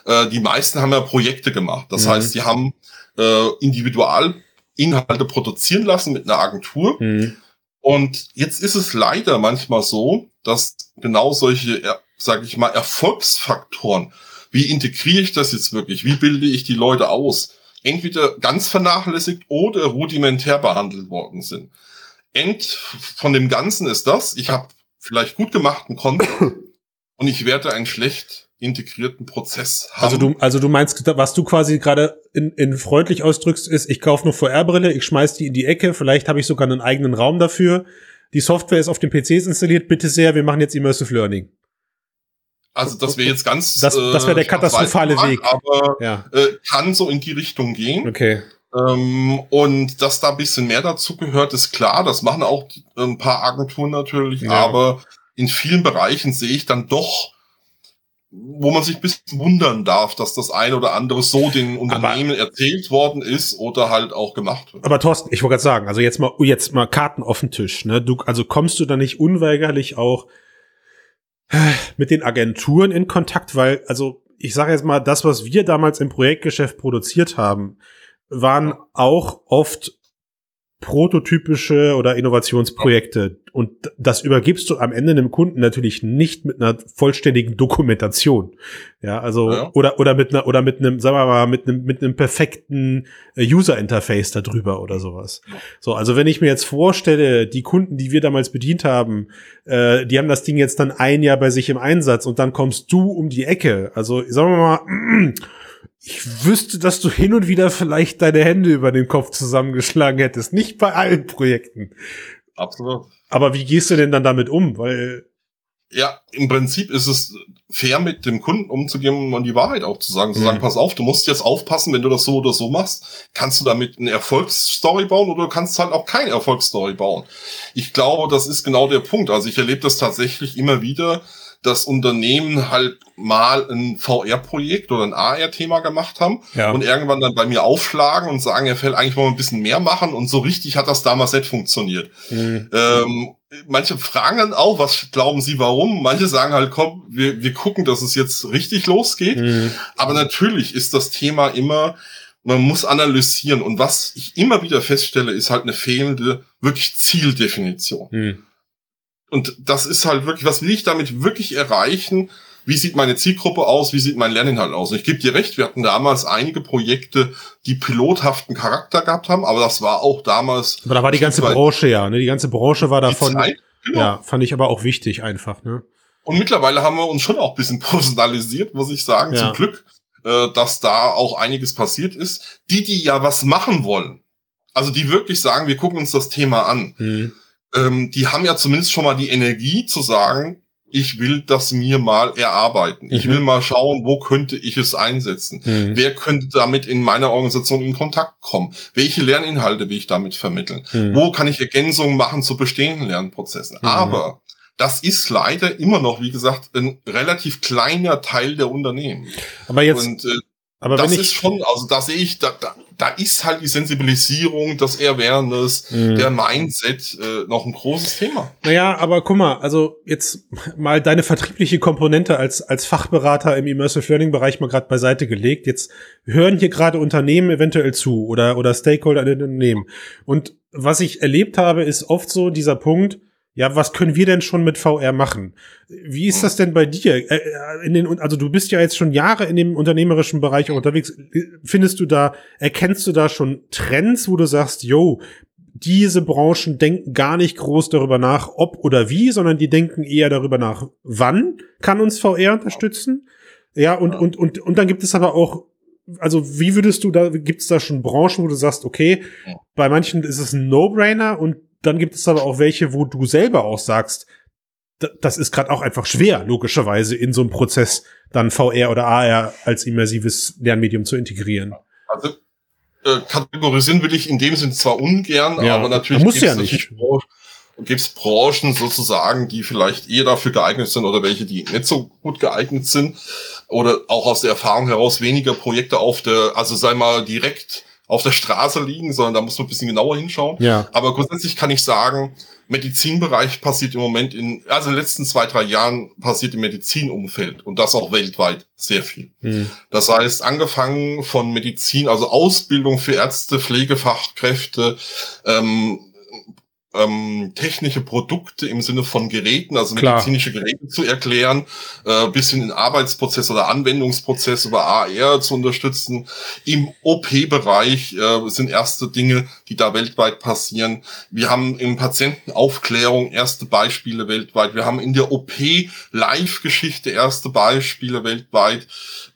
äh, die meisten haben ja Projekte gemacht. Das mhm. heißt, die haben äh, individual Inhalte produzieren lassen mit einer Agentur. Mhm und jetzt ist es leider manchmal so, dass genau solche, sage ich mal, Erfolgsfaktoren, wie integriere ich das jetzt wirklich, wie bilde ich die Leute aus, entweder ganz vernachlässigt oder rudimentär behandelt worden sind. End von dem Ganzen ist das, ich habe vielleicht gut gemachten Content und ich werde einen schlecht integrierten Prozess haben. Also du, also du meinst, was du quasi gerade in, in freundlich ausdrückst, ist, ich kaufe eine VR-Brille, ich schmeiß die in die Ecke, vielleicht habe ich sogar einen eigenen Raum dafür. Die Software ist auf den PCs installiert, bitte sehr, wir machen jetzt Immersive Learning. Also das wäre jetzt ganz. Das, das wäre der äh, katastrophale Weg. Aber ja. äh, kann so in die Richtung gehen. Okay. Ähm, und dass da ein bisschen mehr dazu gehört, ist klar. Das machen auch ein paar Agenturen natürlich. Ja. Aber in vielen Bereichen sehe ich dann doch wo man sich ein bisschen wundern darf, dass das eine oder andere so den Unternehmen aber, erzählt worden ist oder halt auch gemacht wird. Aber Thorsten, ich wollte gerade sagen, also jetzt mal, jetzt mal Karten auf den Tisch, ne? Du, also kommst du da nicht unweigerlich auch äh, mit den Agenturen in Kontakt, weil, also ich sage jetzt mal, das, was wir damals im Projektgeschäft produziert haben, waren auch oft prototypische oder Innovationsprojekte. Und das übergibst du am Ende einem Kunden natürlich nicht mit einer vollständigen Dokumentation. Ja, also, ja. oder, oder mit einer, oder mit einem, sagen wir mal, mit einem, mit einem perfekten äh, User Interface darüber oder sowas. Ja. So, also wenn ich mir jetzt vorstelle, die Kunden, die wir damals bedient haben, äh, die haben das Ding jetzt dann ein Jahr bei sich im Einsatz und dann kommst du um die Ecke. Also, sagen wir mal, ich wüsste, dass du hin und wieder vielleicht deine Hände über den Kopf zusammengeschlagen hättest. Nicht bei allen Projekten. Absolut. Aber wie gehst du denn dann damit um? Weil ja, im Prinzip ist es fair, mit dem Kunden umzugehen und die Wahrheit auch zu sagen. Zu sagen, mhm. pass auf, du musst jetzt aufpassen, wenn du das so oder so machst. Kannst du damit eine Erfolgsstory bauen oder kannst halt auch keine Erfolgsstory bauen? Ich glaube, das ist genau der Punkt. Also ich erlebe das tatsächlich immer wieder, dass Unternehmen halt mal ein VR-Projekt oder ein AR-Thema gemacht haben ja. und irgendwann dann bei mir aufschlagen und sagen, er fällt eigentlich mal ein bisschen mehr machen und so richtig hat das damals nicht funktioniert. Mhm. Ähm, manche fragen dann auch, was glauben sie warum? Manche sagen halt, komm, wir, wir gucken, dass es jetzt richtig losgeht. Mhm. Aber natürlich ist das Thema immer, man muss analysieren und was ich immer wieder feststelle, ist halt eine fehlende wirklich Zieldefinition. Mhm. Und das ist halt wirklich, was will ich damit wirklich erreichen? Wie sieht meine Zielgruppe aus? Wie sieht mein Lerninhalt aus? Und ich gebe dir recht, wir hatten damals einige Projekte, die pilothaften Charakter gehabt haben, aber das war auch damals. Aber da war die ganze Branche ja, ne? Die ganze Branche war davon. Zeit, genau. Ja, fand ich aber auch wichtig einfach, ne? Und mittlerweile haben wir uns schon auch bisschen personalisiert, muss ich sagen, ja. zum Glück, äh, dass da auch einiges passiert ist. Die, die ja was machen wollen, also die wirklich sagen, wir gucken uns das Thema an. Mhm ähm, die haben ja zumindest schon mal die Energie zu sagen, ich will das mir mal erarbeiten. Mhm. Ich will mal schauen, wo könnte ich es einsetzen? Mhm. Wer könnte damit in meiner Organisation in Kontakt kommen? Welche Lerninhalte will ich damit vermitteln? Mhm. Wo kann ich Ergänzungen machen zu bestehenden Lernprozessen? Mhm. Aber das ist leider immer noch, wie gesagt, ein relativ kleiner Teil der Unternehmen. Aber jetzt, Und, äh, Aber das ist schon, also da sehe ich, da, da, da ist halt die Sensibilisierung, das Awareness, mhm. der Mindset äh, noch ein großes Thema. Naja, aber guck mal, also jetzt mal deine vertriebliche Komponente als, als Fachberater im Immersive Learning Bereich mal gerade beiseite gelegt. Jetzt hören hier gerade Unternehmen eventuell zu oder, oder Stakeholder in den Unternehmen. Und was ich erlebt habe, ist oft so dieser Punkt, ja, was können wir denn schon mit VR machen? Wie ist das denn bei dir? Äh, äh, in den, also du bist ja jetzt schon Jahre in dem unternehmerischen Bereich unterwegs. Findest du da, erkennst du da schon Trends, wo du sagst, yo, diese Branchen denken gar nicht groß darüber nach, ob oder wie, sondern die denken eher darüber nach, wann kann uns VR unterstützen? Ja, und, und, und, und dann gibt es aber auch also wie würdest du da, gibt es da schon Branchen, wo du sagst, okay, bei manchen ist es ein No-Brainer und dann gibt es aber auch welche, wo du selber auch sagst, das ist gerade auch einfach schwer, logischerweise in so einem Prozess dann VR oder AR als immersives Lernmedium zu integrieren. Also äh, kategorisieren will ich in dem Sinn zwar ungern, ja, aber natürlich muss ja nicht. Gibt es Branchen sozusagen, die vielleicht eher dafür geeignet sind oder welche, die nicht so gut geeignet sind oder auch aus der Erfahrung heraus weniger Projekte auf der, also sei mal direkt auf der Straße liegen, sondern da muss man ein bisschen genauer hinschauen. Ja. Aber grundsätzlich kann ich sagen, Medizinbereich passiert im Moment in, also in den letzten zwei, drei Jahren passiert im Medizinumfeld und das auch weltweit sehr viel. Mhm. Das heißt, angefangen von Medizin, also Ausbildung für Ärzte, Pflegefachkräfte, ähm, ähm, technische Produkte im Sinne von Geräten, also Klar. medizinische Geräte zu erklären, äh, bis in den Arbeitsprozess oder Anwendungsprozess über AR zu unterstützen. Im OP-Bereich äh, sind erste Dinge, die da weltweit passieren. Wir haben in Patientenaufklärung erste Beispiele weltweit. Wir haben in der OP Live-Geschichte erste Beispiele weltweit.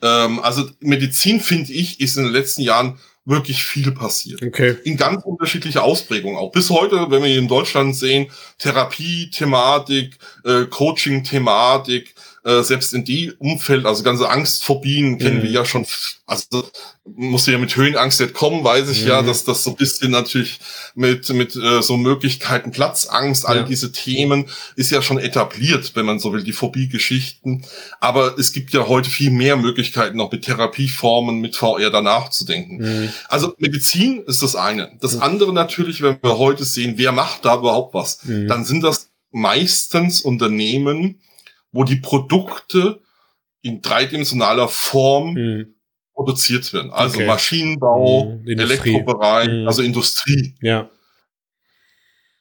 Ähm, also Medizin, finde ich, ist in den letzten Jahren wirklich viel passiert. Okay. In ganz unterschiedlicher Ausprägung auch. Bis heute, wenn wir hier in Deutschland sehen, Therapie-Thematik, äh, Coaching-Thematik, äh, selbst in die Umfeld, also ganze Angstphobien kennen mhm. wir ja schon, also musst du ja mit Höhenangst nicht kommen, weiß ich mhm. ja, dass das so ein bisschen natürlich mit, mit äh, so Möglichkeiten, Platzangst, all ja. diese Themen ist ja schon etabliert, wenn man so will, die Phobie-Geschichten. Aber es gibt ja heute viel mehr Möglichkeiten, noch mit Therapieformen, mit VR danach zu denken. Mhm. Also Medizin ist das eine. Das mhm. andere natürlich, wenn wir heute sehen, wer macht da überhaupt was, mhm. dann sind das meistens Unternehmen, wo die Produkte in dreidimensionaler Form mhm. produziert werden. Also okay. Maschinenbau, mhm. Elektrobereich, mhm. also Industrie. Ja.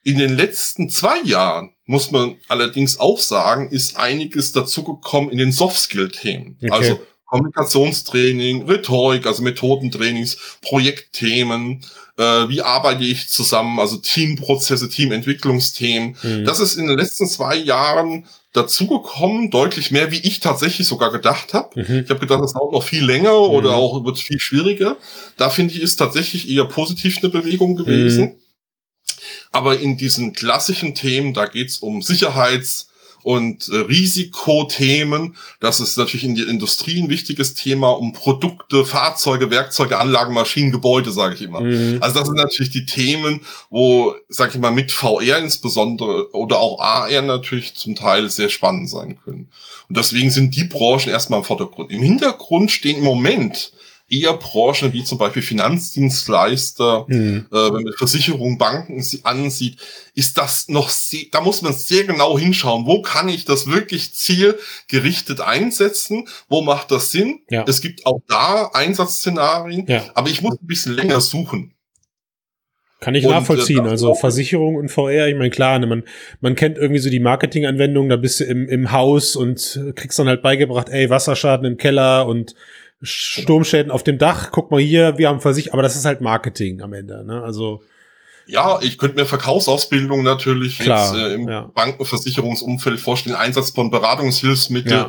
In den letzten zwei Jahren, muss man allerdings auch sagen, ist einiges dazugekommen in den Soft-Skill-Themen. Okay. Also Kommunikationstraining, Rhetorik, also Methodentrainings, Projektthemen, äh, wie arbeite ich zusammen, also Teamprozesse, Teamentwicklungsthemen. Mhm. Das ist in den letzten zwei Jahren dazugekommen, deutlich mehr, wie ich tatsächlich sogar gedacht habe. Mhm. Ich habe gedacht, das dauert noch viel länger mhm. oder auch wird viel schwieriger. Da finde ich, ist tatsächlich eher positiv eine Bewegung gewesen. Mhm. Aber in diesen klassischen Themen, da geht's um Sicherheits- und äh, Risikothemen. Das ist natürlich in der Industrie ein wichtiges Thema, um Produkte, Fahrzeuge, Werkzeuge, Anlagen, Maschinen, Gebäude, sage ich immer. Mhm. Also das sind natürlich die Themen, wo, sag ich mal, mit VR insbesondere oder auch AR natürlich zum Teil sehr spannend sein können. Und deswegen sind die Branchen erstmal im Vordergrund. Im Hintergrund stehen im Moment eher Branchen wie zum Beispiel Finanzdienstleister, mhm. äh, wenn man Versicherungen, Banken ansieht, ist das noch sehr, da muss man sehr genau hinschauen, wo kann ich das wirklich zielgerichtet einsetzen, wo macht das Sinn? Ja. Es gibt auch da Einsatzszenarien, ja. aber ich muss ein bisschen länger suchen. Kann ich und, nachvollziehen. Äh, also Versicherung und VR, ich meine, klar, ne, man, man kennt irgendwie so die Marketinganwendungen, da bist du im, im Haus und kriegst dann halt beigebracht, ey, Wasserschaden im Keller und Sturmschäden auf dem Dach, guck mal hier, wir haben Versicherung, aber das ist halt Marketing am Ende, ne? Also ja, ich könnte mir Verkaufsausbildung natürlich Klar, jetzt äh, im ja. Bankenversicherungsumfeld vorstellen, Einsatz von Beratungshilfsmitteln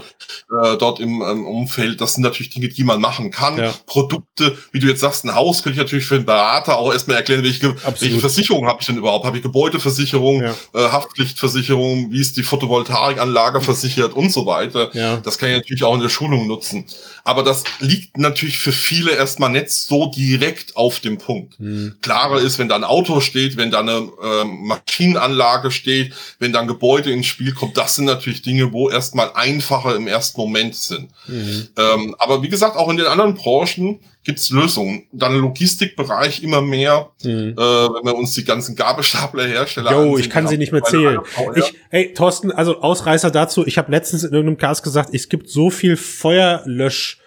ja. äh, dort im ähm, Umfeld. Das sind natürlich Dinge, die man machen kann. Ja. Produkte, wie du jetzt sagst, ein Haus könnte ich natürlich für einen Berater auch erstmal erklären, welche, welche Versicherung habe ich denn überhaupt? Habe ich Gebäudeversicherung, äh, Haftpflichtversicherung, wie ist die Photovoltaikanlage versichert und so weiter. Ja. Das kann ich natürlich auch in der Schulung nutzen. Aber das liegt natürlich für viele erstmal nicht so direkt auf dem Punkt. Mhm. Klarer ist, wenn da ein Auto steht, wenn da eine äh, Maschinenanlage steht, wenn da ein Gebäude ins Spiel kommt, das sind natürlich Dinge, wo erstmal einfacher im ersten Moment sind. Mhm. Ähm, aber wie gesagt, auch in den anderen Branchen gibt's Lösungen. Dann Logistikbereich immer mehr, mhm. äh, wenn wir uns die ganzen Gabelstaplerhersteller Jo, ansehen, ich kann sie nicht mehr zählen. Ich, hey, Thorsten, also Ausreißer dazu, ich habe letztens in irgendeinem Cast gesagt, es gibt so viel Feuerlösch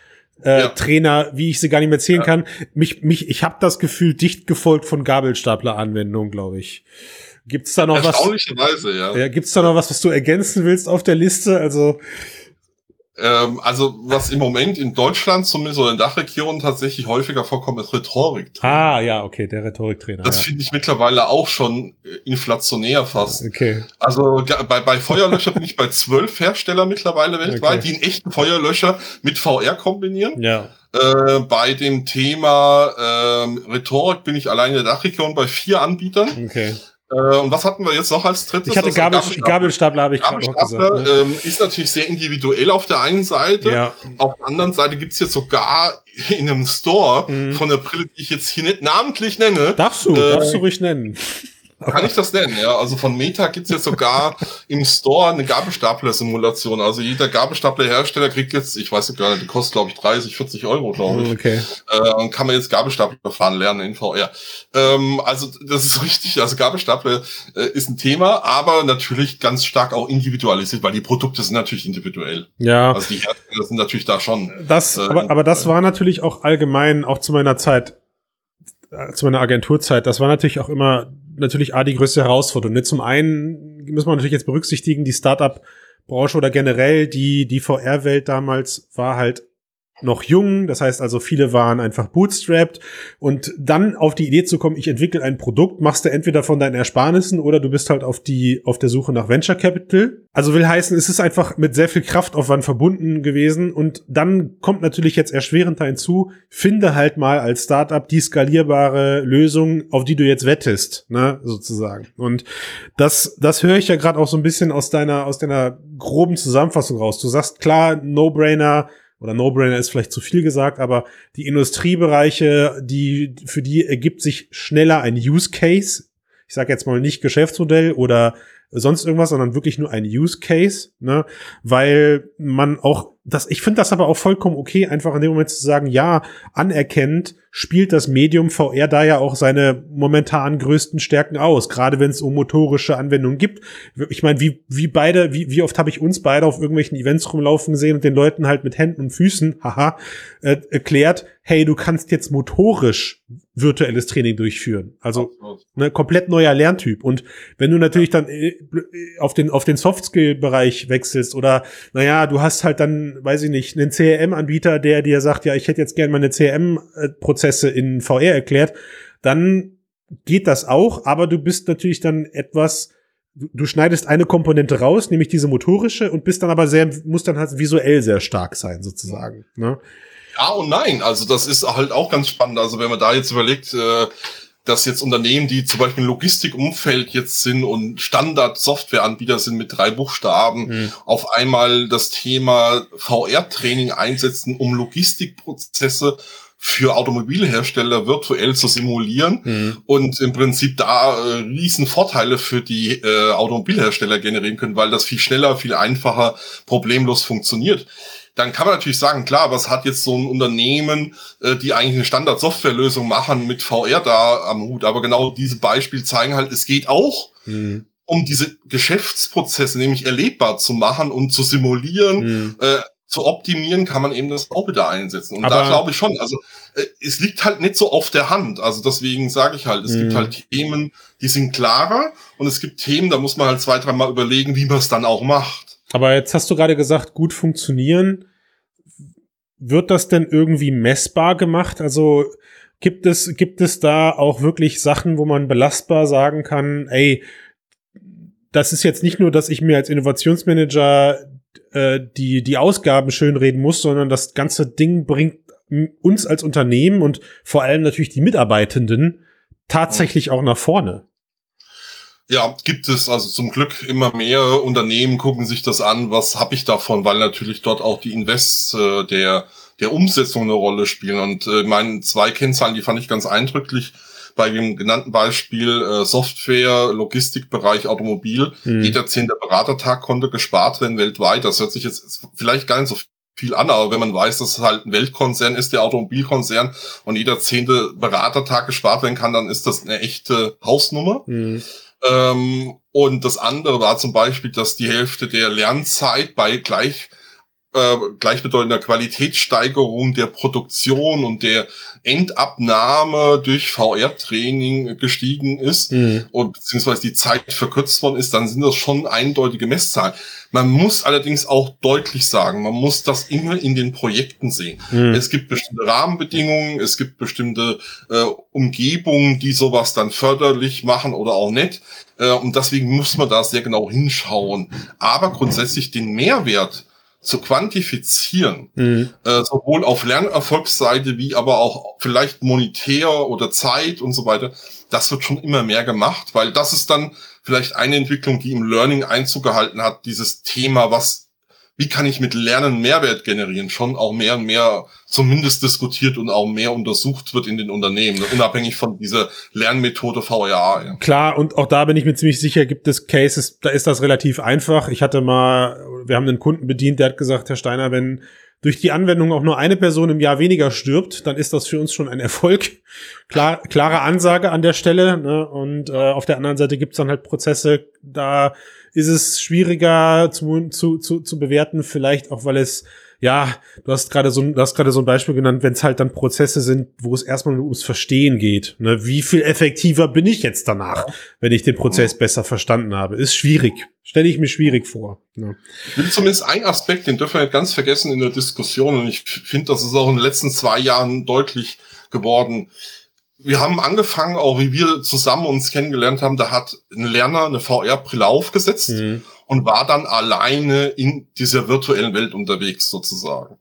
äh, ja. Trainer, wie ich sie gar nicht mehr zählen ja. kann. Mich, mich, ich habe das Gefühl, dicht gefolgt von Gabelstapler-Anwendungen, glaube ich. Gibt's da noch was? Erstaunlicherweise, ja. ja. Gibt's da noch was, was du ergänzen willst auf der Liste? Also ähm, also was im Moment in Deutschland zumindest oder in Dachregionen tatsächlich häufiger vorkommt, ist Rhetorik. Ah, ja, okay, der Rhetoriktrainer. Das ja. finde ich mittlerweile auch schon äh, inflationär fast. Okay. Also bei, bei Feuerlöscher bin ich bei zwölf Hersteller mittlerweile weltweit, okay. die einen echten Feuerlöscher mit VR kombinieren. Ja. Äh, bei dem Thema äh, Rhetorik bin ich allein in der Dachregion bei vier Anbietern. Okay. Äh, und was hatten wir jetzt noch als drittes? Ich hatte also Gabel, Gabelstapler, Gabelstapler, habe ich gerade noch gesagt. Ne? Ähm, ist natürlich sehr individuell auf der einen Seite. Ja. Auf der anderen Seite gibt's jetzt sogar in einem Store mhm. von der Brille, die ich jetzt hier nicht namentlich nenne. Darfst du, äh, darfst du ruhig nennen. Kann ich das nennen, ja. Also von Meta gibt's jetzt sogar im Store eine Gabelstapler-Simulation. Also jeder Gabelstapler-Hersteller kriegt jetzt, ich weiß nicht gar nicht, die kostet glaube ich 30, 40 Euro, glaube ich. Okay. Äh, und kann man jetzt Gabelstapler fahren lernen in VR. Ähm, also das ist richtig, also Gabelstapler äh, ist ein Thema, aber natürlich ganz stark auch individualisiert, weil die Produkte sind natürlich individuell. Ja. Also die Hersteller sind natürlich da schon. Das, äh, aber, aber das war natürlich auch allgemein, auch zu meiner Zeit, äh, zu meiner Agenturzeit, das war natürlich auch immer natürlich A, die größte Herausforderung. Ne? Zum einen muss man natürlich jetzt berücksichtigen, die Startup-Branche oder generell die, die VR-Welt damals war halt noch jung, das heißt also viele waren einfach bootstrapped und dann auf die Idee zu kommen, ich entwickle ein Produkt, machst du entweder von deinen Ersparnissen oder du bist halt auf die auf der Suche nach Venture Capital. Also will heißen, es ist einfach mit sehr viel Kraftaufwand verbunden gewesen und dann kommt natürlich jetzt erschwerend hinzu, finde halt mal als Startup die skalierbare Lösung, auf die du jetzt wettest, ne, sozusagen. Und das das höre ich ja gerade auch so ein bisschen aus deiner aus deiner groben Zusammenfassung raus. Du sagst klar, No-Brainer oder No-Brainer ist vielleicht zu viel gesagt, aber die Industriebereiche, die, für die ergibt sich schneller ein Use Case. Ich sage jetzt mal nicht Geschäftsmodell oder sonst irgendwas, sondern wirklich nur ein Use Case, ne? Weil man auch das, ich finde das aber auch vollkommen okay, einfach in dem Moment zu sagen, ja, anerkennt, spielt das Medium VR da ja auch seine momentan größten Stärken aus, gerade wenn es um motorische Anwendungen gibt. Ich meine, wie, wie beide, wie, wie oft habe ich uns beide auf irgendwelchen Events rumlaufen gesehen und den Leuten halt mit Händen und Füßen, haha, äh, erklärt, hey, du kannst jetzt motorisch virtuelles Training durchführen. Also ne, komplett neuer Lerntyp. Und wenn du natürlich dann äh, auf den, auf den Soft-Skill-Bereich wechselst oder, naja, du hast halt dann weiß ich nicht, einen CRM-Anbieter, der dir sagt, ja, ich hätte jetzt gerne meine CRM-Prozesse in VR erklärt, dann geht das auch, aber du bist natürlich dann etwas, du schneidest eine Komponente raus, nämlich diese motorische, und bist dann aber sehr, muss dann halt visuell sehr stark sein, sozusagen. Ne? Ja und nein, also das ist halt auch ganz spannend. Also wenn man da jetzt überlegt, äh, dass jetzt Unternehmen, die zum Beispiel im Logistikumfeld jetzt sind und Standard-Softwareanbieter sind mit drei Buchstaben, mhm. auf einmal das Thema VR-Training einsetzen, um Logistikprozesse für Automobilhersteller virtuell zu simulieren mhm. und im Prinzip da äh, riesen Vorteile für die äh, Automobilhersteller generieren können, weil das viel schneller, viel einfacher, problemlos funktioniert dann kann man natürlich sagen, klar, was hat jetzt so ein Unternehmen, äh, die eigentlich eine Standard-Softwarelösung machen, mit VR da am Hut. Aber genau diese Beispiele zeigen halt, es geht auch, mhm. um diese Geschäftsprozesse nämlich erlebbar zu machen und zu simulieren. Mhm. Äh, zu optimieren, kann man eben das auch wieder einsetzen. Und Aber da glaube ich schon, also äh, es liegt halt nicht so auf der Hand. Also deswegen sage ich halt, es mhm. gibt halt Themen, die sind klarer und es gibt Themen, da muss man halt zwei, dreimal überlegen, wie man es dann auch macht. Aber jetzt hast du gerade gesagt, gut funktionieren. Wird das denn irgendwie messbar gemacht? Also gibt es, gibt es da auch wirklich Sachen, wo man belastbar sagen kann, ey, das ist jetzt nicht nur, dass ich mir als Innovationsmanager äh, die, die Ausgaben schönreden muss, sondern das ganze Ding bringt uns als Unternehmen und vor allem natürlich die Mitarbeitenden tatsächlich auch nach vorne. Ja, gibt es also zum Glück immer mehr Unternehmen gucken sich das an, was habe ich davon, weil natürlich dort auch die Invests äh, der der Umsetzung eine Rolle spielen. Und äh, meine zwei Kennzahlen, die fand ich ganz eindrücklich. bei dem genannten Beispiel äh, Software, Logistikbereich, Automobil, mhm. jeder zehnte Beratertag konnte gespart werden weltweit. Das hört sich jetzt vielleicht gar nicht so viel an, aber wenn man weiß, dass es halt ein Weltkonzern ist, der Automobilkonzern und jeder zehnte Beratertag gespart werden kann, dann ist das eine echte Hausnummer. Mhm. Ähm, und das andere war zum Beispiel, dass die Hälfte der Lernzeit bei gleich äh, gleichbedeutender Qualitätssteigerung der Produktion und der Endabnahme durch VR-Training gestiegen ist mhm. und beziehungsweise die Zeit verkürzt worden ist, dann sind das schon eindeutige Messzahlen. Man muss allerdings auch deutlich sagen, man muss das immer in den Projekten sehen. Mhm. Es gibt bestimmte Rahmenbedingungen, es gibt bestimmte äh, Umgebungen, die sowas dann förderlich machen oder auch nicht. Äh, und deswegen muss man da sehr genau hinschauen. Aber grundsätzlich den Mehrwert zu quantifizieren, mhm. äh, sowohl auf Lernerfolgsseite wie aber auch vielleicht monetär oder Zeit und so weiter, das wird schon immer mehr gemacht, weil das ist dann vielleicht eine Entwicklung, die im Learning Einzug gehalten hat, dieses Thema, was wie kann ich mit Lernen Mehrwert generieren, schon auch mehr und mehr zumindest diskutiert und auch mehr untersucht wird in den Unternehmen, unabhängig von dieser Lernmethode VRA. Ja. Klar, und auch da bin ich mir ziemlich sicher, gibt es Cases, da ist das relativ einfach. Ich hatte mal, wir haben einen Kunden bedient, der hat gesagt, Herr Steiner, wenn durch die Anwendung auch nur eine Person im Jahr weniger stirbt, dann ist das für uns schon ein Erfolg. Klar, klare Ansage an der Stelle. Ne? Und äh, auf der anderen Seite gibt's dann halt Prozesse, da ist es schwieriger zu, zu, zu, zu bewerten, vielleicht auch, weil es ja, du hast gerade so, du hast gerade so ein Beispiel genannt, wenn es halt dann Prozesse sind, wo es erstmal nur ums Verstehen geht. Ne? Wie viel effektiver bin ich jetzt danach, wenn ich den Prozess besser verstanden habe? Ist schwierig. Stelle ich mir schwierig vor. Ne? Ich will zumindest einen Aspekt, den dürfen wir nicht ganz vergessen in der Diskussion. Und ich finde, das ist auch in den letzten zwei Jahren deutlich geworden wir haben angefangen, auch wie wir zusammen uns kennengelernt haben, da hat ein Lerner eine VR-Brille aufgesetzt mhm. und war dann alleine in dieser virtuellen Welt unterwegs sozusagen.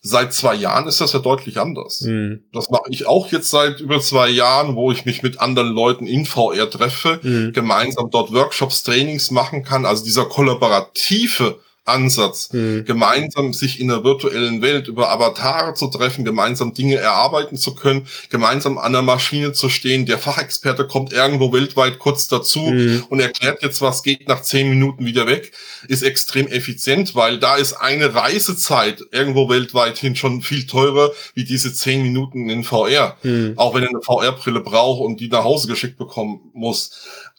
Seit zwei Jahren ist das ja deutlich anders. Mhm. Das mache ich auch jetzt seit über zwei Jahren, wo ich mich mit anderen Leuten in VR treffe, mhm. gemeinsam dort Workshops, Trainings machen kann. Also dieser kollaborative Ansatz, mhm. gemeinsam sich in der virtuellen Welt über Avatare zu treffen, gemeinsam Dinge erarbeiten zu können, gemeinsam an der Maschine zu stehen. Der Fachexperte kommt irgendwo weltweit kurz dazu mhm. und erklärt jetzt, was geht nach zehn Minuten wieder weg, ist extrem effizient, weil da ist eine Reisezeit irgendwo weltweit hin schon viel teurer wie diese zehn Minuten in VR. Mhm. Auch wenn er eine VR-Brille braucht und die nach Hause geschickt bekommen muss.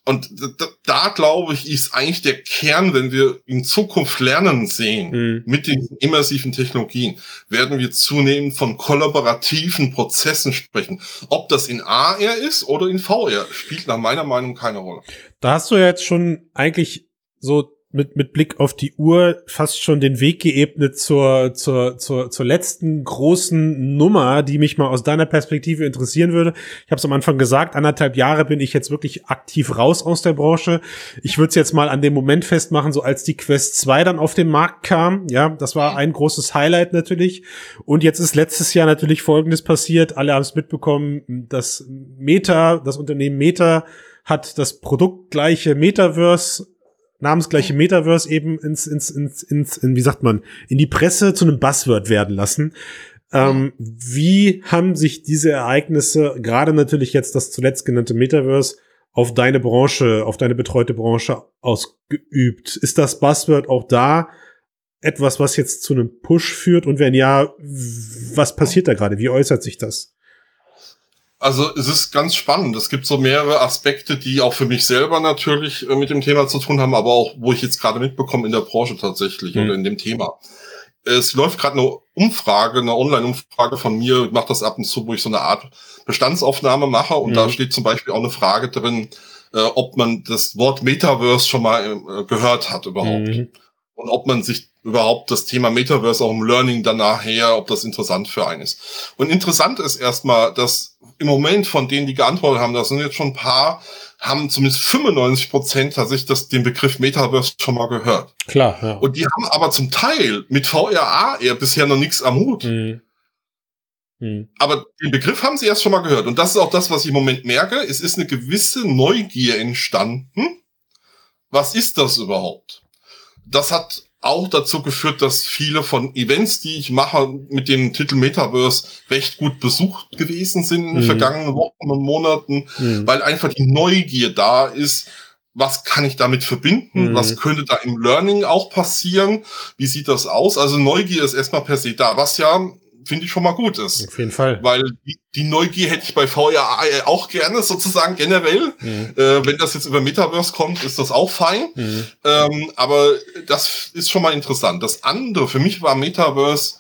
Und da, da glaube ich, ist eigentlich der Kern, wenn wir in Zukunft lernen sehen, mhm. mit den immersiven Technologien, werden wir zunehmend von kollaborativen Prozessen sprechen. Ob das in AR ist oder in VR, spielt nach meiner Meinung keine Rolle. Da hast du ja jetzt schon eigentlich so mit, mit Blick auf die Uhr fast schon den Weg geebnet zur, zur, zur, zur letzten großen Nummer, die mich mal aus deiner Perspektive interessieren würde. Ich habe es am Anfang gesagt, anderthalb Jahre bin ich jetzt wirklich aktiv raus aus der Branche. Ich würde es jetzt mal an dem Moment festmachen, so als die Quest 2 dann auf den Markt kam. Ja, das war ein großes Highlight natürlich. Und jetzt ist letztes Jahr natürlich Folgendes passiert. Alle haben es mitbekommen, dass Meta, das Unternehmen Meta, hat das produktgleiche Metaverse namensgleiche Metaverse eben ins, ins, ins, ins, in, wie sagt man, in die Presse zu einem Buzzword werden lassen. Ähm, wie haben sich diese Ereignisse, gerade natürlich jetzt das zuletzt genannte Metaverse, auf deine Branche, auf deine betreute Branche ausgeübt? Ist das Buzzword auch da etwas, was jetzt zu einem Push führt? Und wenn ja, was passiert da gerade? Wie äußert sich das? Also es ist ganz spannend. Es gibt so mehrere Aspekte, die auch für mich selber natürlich äh, mit dem Thema zu tun haben, aber auch, wo ich jetzt gerade mitbekomme in der Branche tatsächlich mhm. oder in dem Thema. Es läuft gerade eine Umfrage, eine Online-Umfrage von mir, ich mache das ab und zu, wo ich so eine Art Bestandsaufnahme mache und mhm. da steht zum Beispiel auch eine Frage drin, äh, ob man das Wort Metaverse schon mal äh, gehört hat überhaupt. Mhm. Und ob man sich überhaupt das Thema Metaverse auch im Learning dann nachher, ob das interessant für einen ist. Und interessant ist erstmal, dass im Moment von denen, die geantwortet haben, das sind jetzt schon ein paar, haben zumindest 95 Prozent tatsächlich das, den Begriff Metaverse schon mal gehört. Klar, ja. Und die haben aber zum Teil mit VRA eher bisher noch nichts am Hut. Mhm. Mhm. Aber den Begriff haben sie erst schon mal gehört. Und das ist auch das, was ich im Moment merke. Es ist eine gewisse Neugier entstanden. Was ist das überhaupt? Das hat auch dazu geführt, dass viele von Events, die ich mache, mit dem Titel Metaverse recht gut besucht gewesen sind in den mhm. vergangenen Wochen und Monaten, mhm. weil einfach die Neugier da ist, was kann ich damit verbinden? Mhm. Was könnte da im Learning auch passieren? Wie sieht das aus? Also Neugier ist erstmal per se da, was ja finde ich schon mal gut ist. Auf jeden Fall. Weil die, die Neugier hätte ich bei VR auch gerne, sozusagen generell. Mhm. Äh, wenn das jetzt über Metaverse kommt, ist das auch fein. Mhm. Ähm, aber das ist schon mal interessant. Das andere, für mich war Metaverse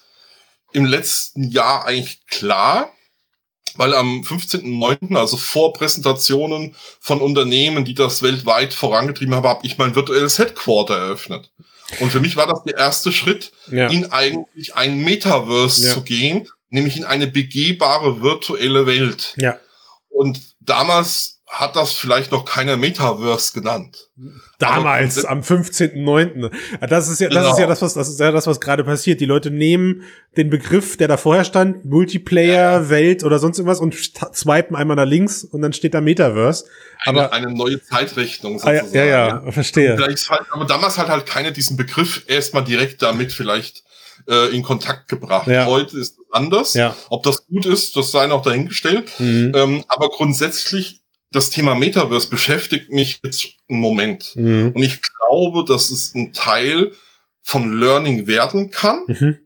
im letzten Jahr eigentlich klar, weil am 15.09., also vor Präsentationen von Unternehmen, die das weltweit vorangetrieben haben, habe ich mein virtuelles Headquarter eröffnet. Und für mich war das der erste Schritt, ja. in eigentlich ein Metaverse ja. zu gehen, nämlich in eine begehbare virtuelle Welt. Ja. Und damals hat das vielleicht noch keiner Metaverse genannt. Damals, am 15.9. Das ist ja, das genau. ist ja das, was, das ist ja das, was gerade passiert. Die Leute nehmen den Begriff, der da vorher stand, Multiplayer, ja. Welt oder sonst irgendwas und swipen einmal nach links und dann steht da Metaverse. Aber eine, neue Zeitrechnung sozusagen. Ja, ja, ja verstehe. Halt, aber damals hat halt keiner diesen Begriff erstmal direkt damit vielleicht äh, in Kontakt gebracht. Ja. Heute ist es anders. Ja. Ob das gut ist, das sei noch dahingestellt. Mhm. Ähm, aber grundsätzlich das Thema Metaverse beschäftigt mich jetzt einen Moment. Mhm. Und ich glaube, dass es ein Teil von Learning werden kann. Mhm.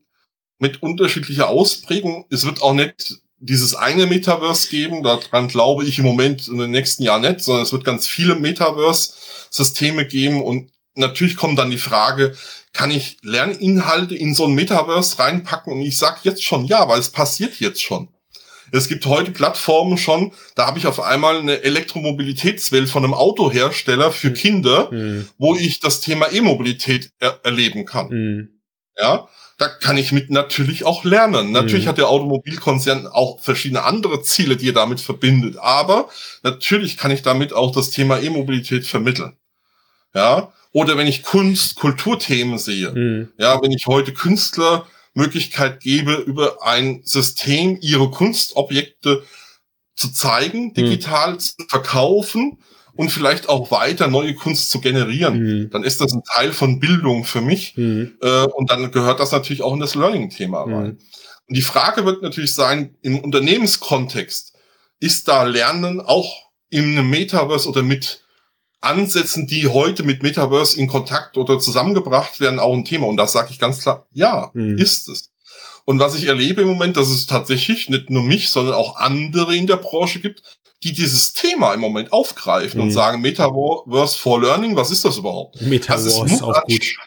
Mit unterschiedlicher Ausprägung. Es wird auch nicht dieses eine Metaverse geben. Daran glaube ich im Moment in den nächsten Jahren nicht, sondern es wird ganz viele Metaverse-Systeme geben. Und natürlich kommt dann die Frage, kann ich Lerninhalte in so ein Metaverse reinpacken? Und ich sage jetzt schon ja, weil es passiert jetzt schon. Es gibt heute Plattformen schon, da habe ich auf einmal eine Elektromobilitätswelt von einem Autohersteller für mhm. Kinder, mhm. wo ich das Thema E-Mobilität er erleben kann. Mhm. Ja, da kann ich mit natürlich auch lernen. Natürlich mhm. hat der Automobilkonzern auch verschiedene andere Ziele, die er damit verbindet, aber natürlich kann ich damit auch das Thema E-Mobilität vermitteln. Ja, oder wenn ich Kunst, Kulturthemen sehe. Mhm. Ja, wenn ich heute Künstler Möglichkeit gebe, über ein System ihre Kunstobjekte zu zeigen, hm. digital mhm. zu verkaufen und vielleicht auch weiter neue Kunst zu generieren, mhm. dann ist das ein Teil von Bildung für mich. Mhm. Äh, und dann gehört das natürlich auch in das Learning-Thema rein. Mhm. Und die Frage wird natürlich sein, im Unternehmenskontext, ist da Lernen auch in einem Metaverse oder mit Ansätzen, die heute mit Metaverse in Kontakt oder zusammengebracht werden, auch ein Thema. Und das sage ich ganz klar, ja, mhm. ist es. Und was ich erlebe im Moment, dass es tatsächlich nicht nur mich, sondern auch andere in der Branche gibt, die dieses Thema im Moment aufgreifen mhm. und sagen, Metaverse for Learning, was ist das überhaupt? Metaverse also ist auch gut.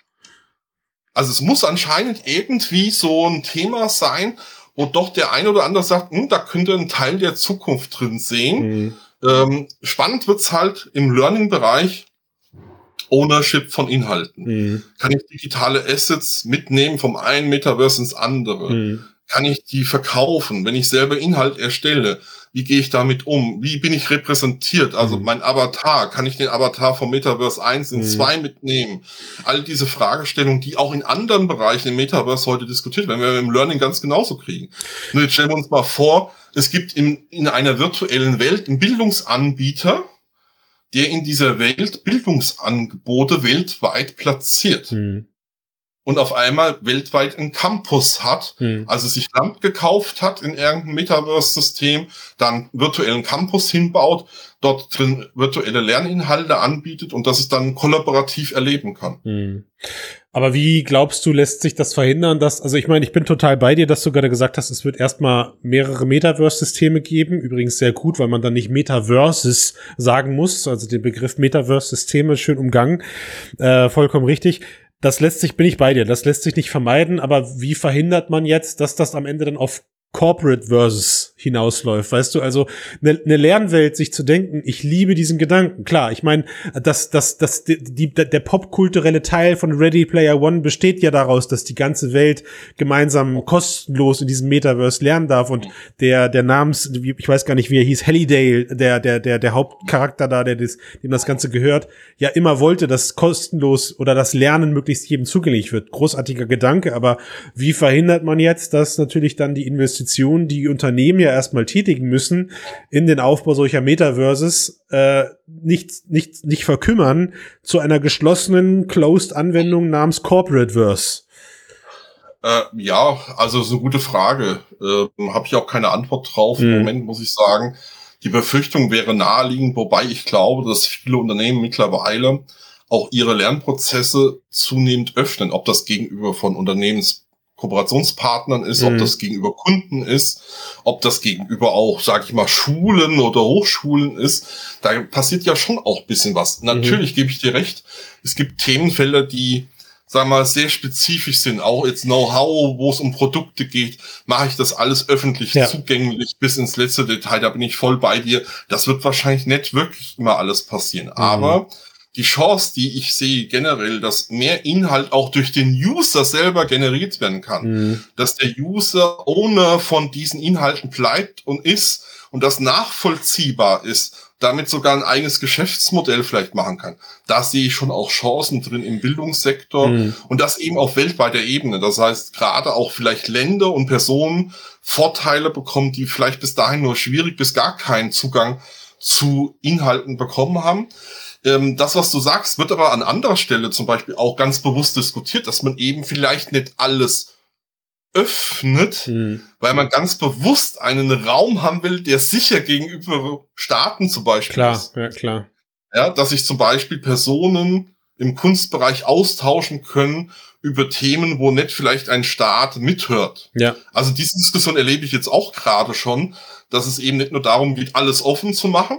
Also es muss anscheinend irgendwie so ein Thema sein, wo doch der ein oder andere sagt, hm, da könnte ein Teil der Zukunft drin sehen. Mhm ähm, spannend wird's halt im Learning-Bereich Ownership von Inhalten. Mhm. Kann ich digitale Assets mitnehmen vom einen Metaverse ins andere? Mhm. Kann ich die verkaufen, wenn ich selber Inhalt erstelle? Wie gehe ich damit um? Wie bin ich repräsentiert? Also mhm. mein Avatar, kann ich den Avatar vom Metaverse 1 in 2 mhm. mitnehmen? All diese Fragestellungen, die auch in anderen Bereichen im Metaverse heute diskutiert werden, werden wir im Learning ganz genauso kriegen. Nur jetzt stellen wir uns mal vor, es gibt in, in einer virtuellen Welt einen Bildungsanbieter, der in dieser Welt Bildungsangebote weltweit platziert. Mhm und auf einmal weltweit einen Campus hat, hm. also sich Land gekauft hat in irgendeinem Metaverse-System, dann virtuellen Campus hinbaut, dort drin virtuelle Lerninhalte anbietet und das es dann kollaborativ erleben kann. Hm. Aber wie glaubst du, lässt sich das verhindern, dass, also ich meine, ich bin total bei dir, dass du gerade gesagt hast, es wird erstmal mehrere Metaverse-Systeme geben. Übrigens sehr gut, weil man dann nicht Metaverses sagen muss, also den Begriff Metaverse-Systeme schön umgangen. Äh, vollkommen richtig das lässt sich, bin ich bei dir, das lässt sich nicht vermeiden, aber wie verhindert man jetzt, dass das am Ende dann auf Corporate versus hinausläuft, weißt du, also eine ne Lernwelt sich zu denken, ich liebe diesen Gedanken, klar, ich meine, dass das, das, die, der popkulturelle Teil von Ready Player One besteht ja daraus, dass die ganze Welt gemeinsam kostenlos in diesem Metaverse lernen darf und der, der Namens, ich weiß gar nicht, wie er hieß, Halliday, der, der, der, der Hauptcharakter da, der das, dem das Ganze gehört, ja immer wollte, dass kostenlos oder das Lernen möglichst jedem zugänglich wird. Großartiger Gedanke, aber wie verhindert man jetzt, dass natürlich dann die Investitionen, die Unternehmen ja erstmal tätigen müssen in den Aufbau solcher Metaverses, äh, nicht, nicht, nicht verkümmern zu einer geschlossenen, closed Anwendung namens Corporateverse? Äh, ja, also ist eine gute Frage. Äh, Habe ich auch keine Antwort drauf. Mhm. Im Moment muss ich sagen, die Befürchtung wäre naheliegend, wobei ich glaube, dass viele Unternehmen mittlerweile auch ihre Lernprozesse zunehmend öffnen, ob das gegenüber von Unternehmenskooperationspartnern ist, mhm. ob das gegenüber Kunden ist, ob das gegenüber auch, sage ich mal, Schulen oder Hochschulen ist. Da passiert ja schon auch bisschen was. Mhm. Natürlich gebe ich dir recht, es gibt Themenfelder, die sagen wir mal, sehr spezifisch sind, auch jetzt Know-how, wo es um Produkte geht, mache ich das alles öffentlich ja. zugänglich bis ins letzte Detail, da bin ich voll bei dir. Das wird wahrscheinlich nicht wirklich immer alles passieren, mhm. aber die Chance, die ich sehe generell, dass mehr Inhalt auch durch den User selber generiert werden kann, mhm. dass der User Owner von diesen Inhalten bleibt und ist und das nachvollziehbar ist, damit sogar ein eigenes Geschäftsmodell vielleicht machen kann. Da sehe ich schon auch Chancen drin im Bildungssektor mhm. und das eben auf weltweiter Ebene. Das heißt, gerade auch vielleicht Länder und Personen Vorteile bekommen, die vielleicht bis dahin nur schwierig bis gar keinen Zugang zu Inhalten bekommen haben. Ähm, das, was du sagst, wird aber an anderer Stelle zum Beispiel auch ganz bewusst diskutiert, dass man eben vielleicht nicht alles öffnet, mhm. weil man ganz bewusst einen Raum haben will, der sicher gegenüber Staaten zum Beispiel klar, ist. Ja, klar. Ja, dass sich zum Beispiel Personen im Kunstbereich austauschen können über Themen, wo nicht vielleicht ein Staat mithört. Ja. Also diese Diskussion erlebe ich jetzt auch gerade schon, dass es eben nicht nur darum geht, alles offen zu machen,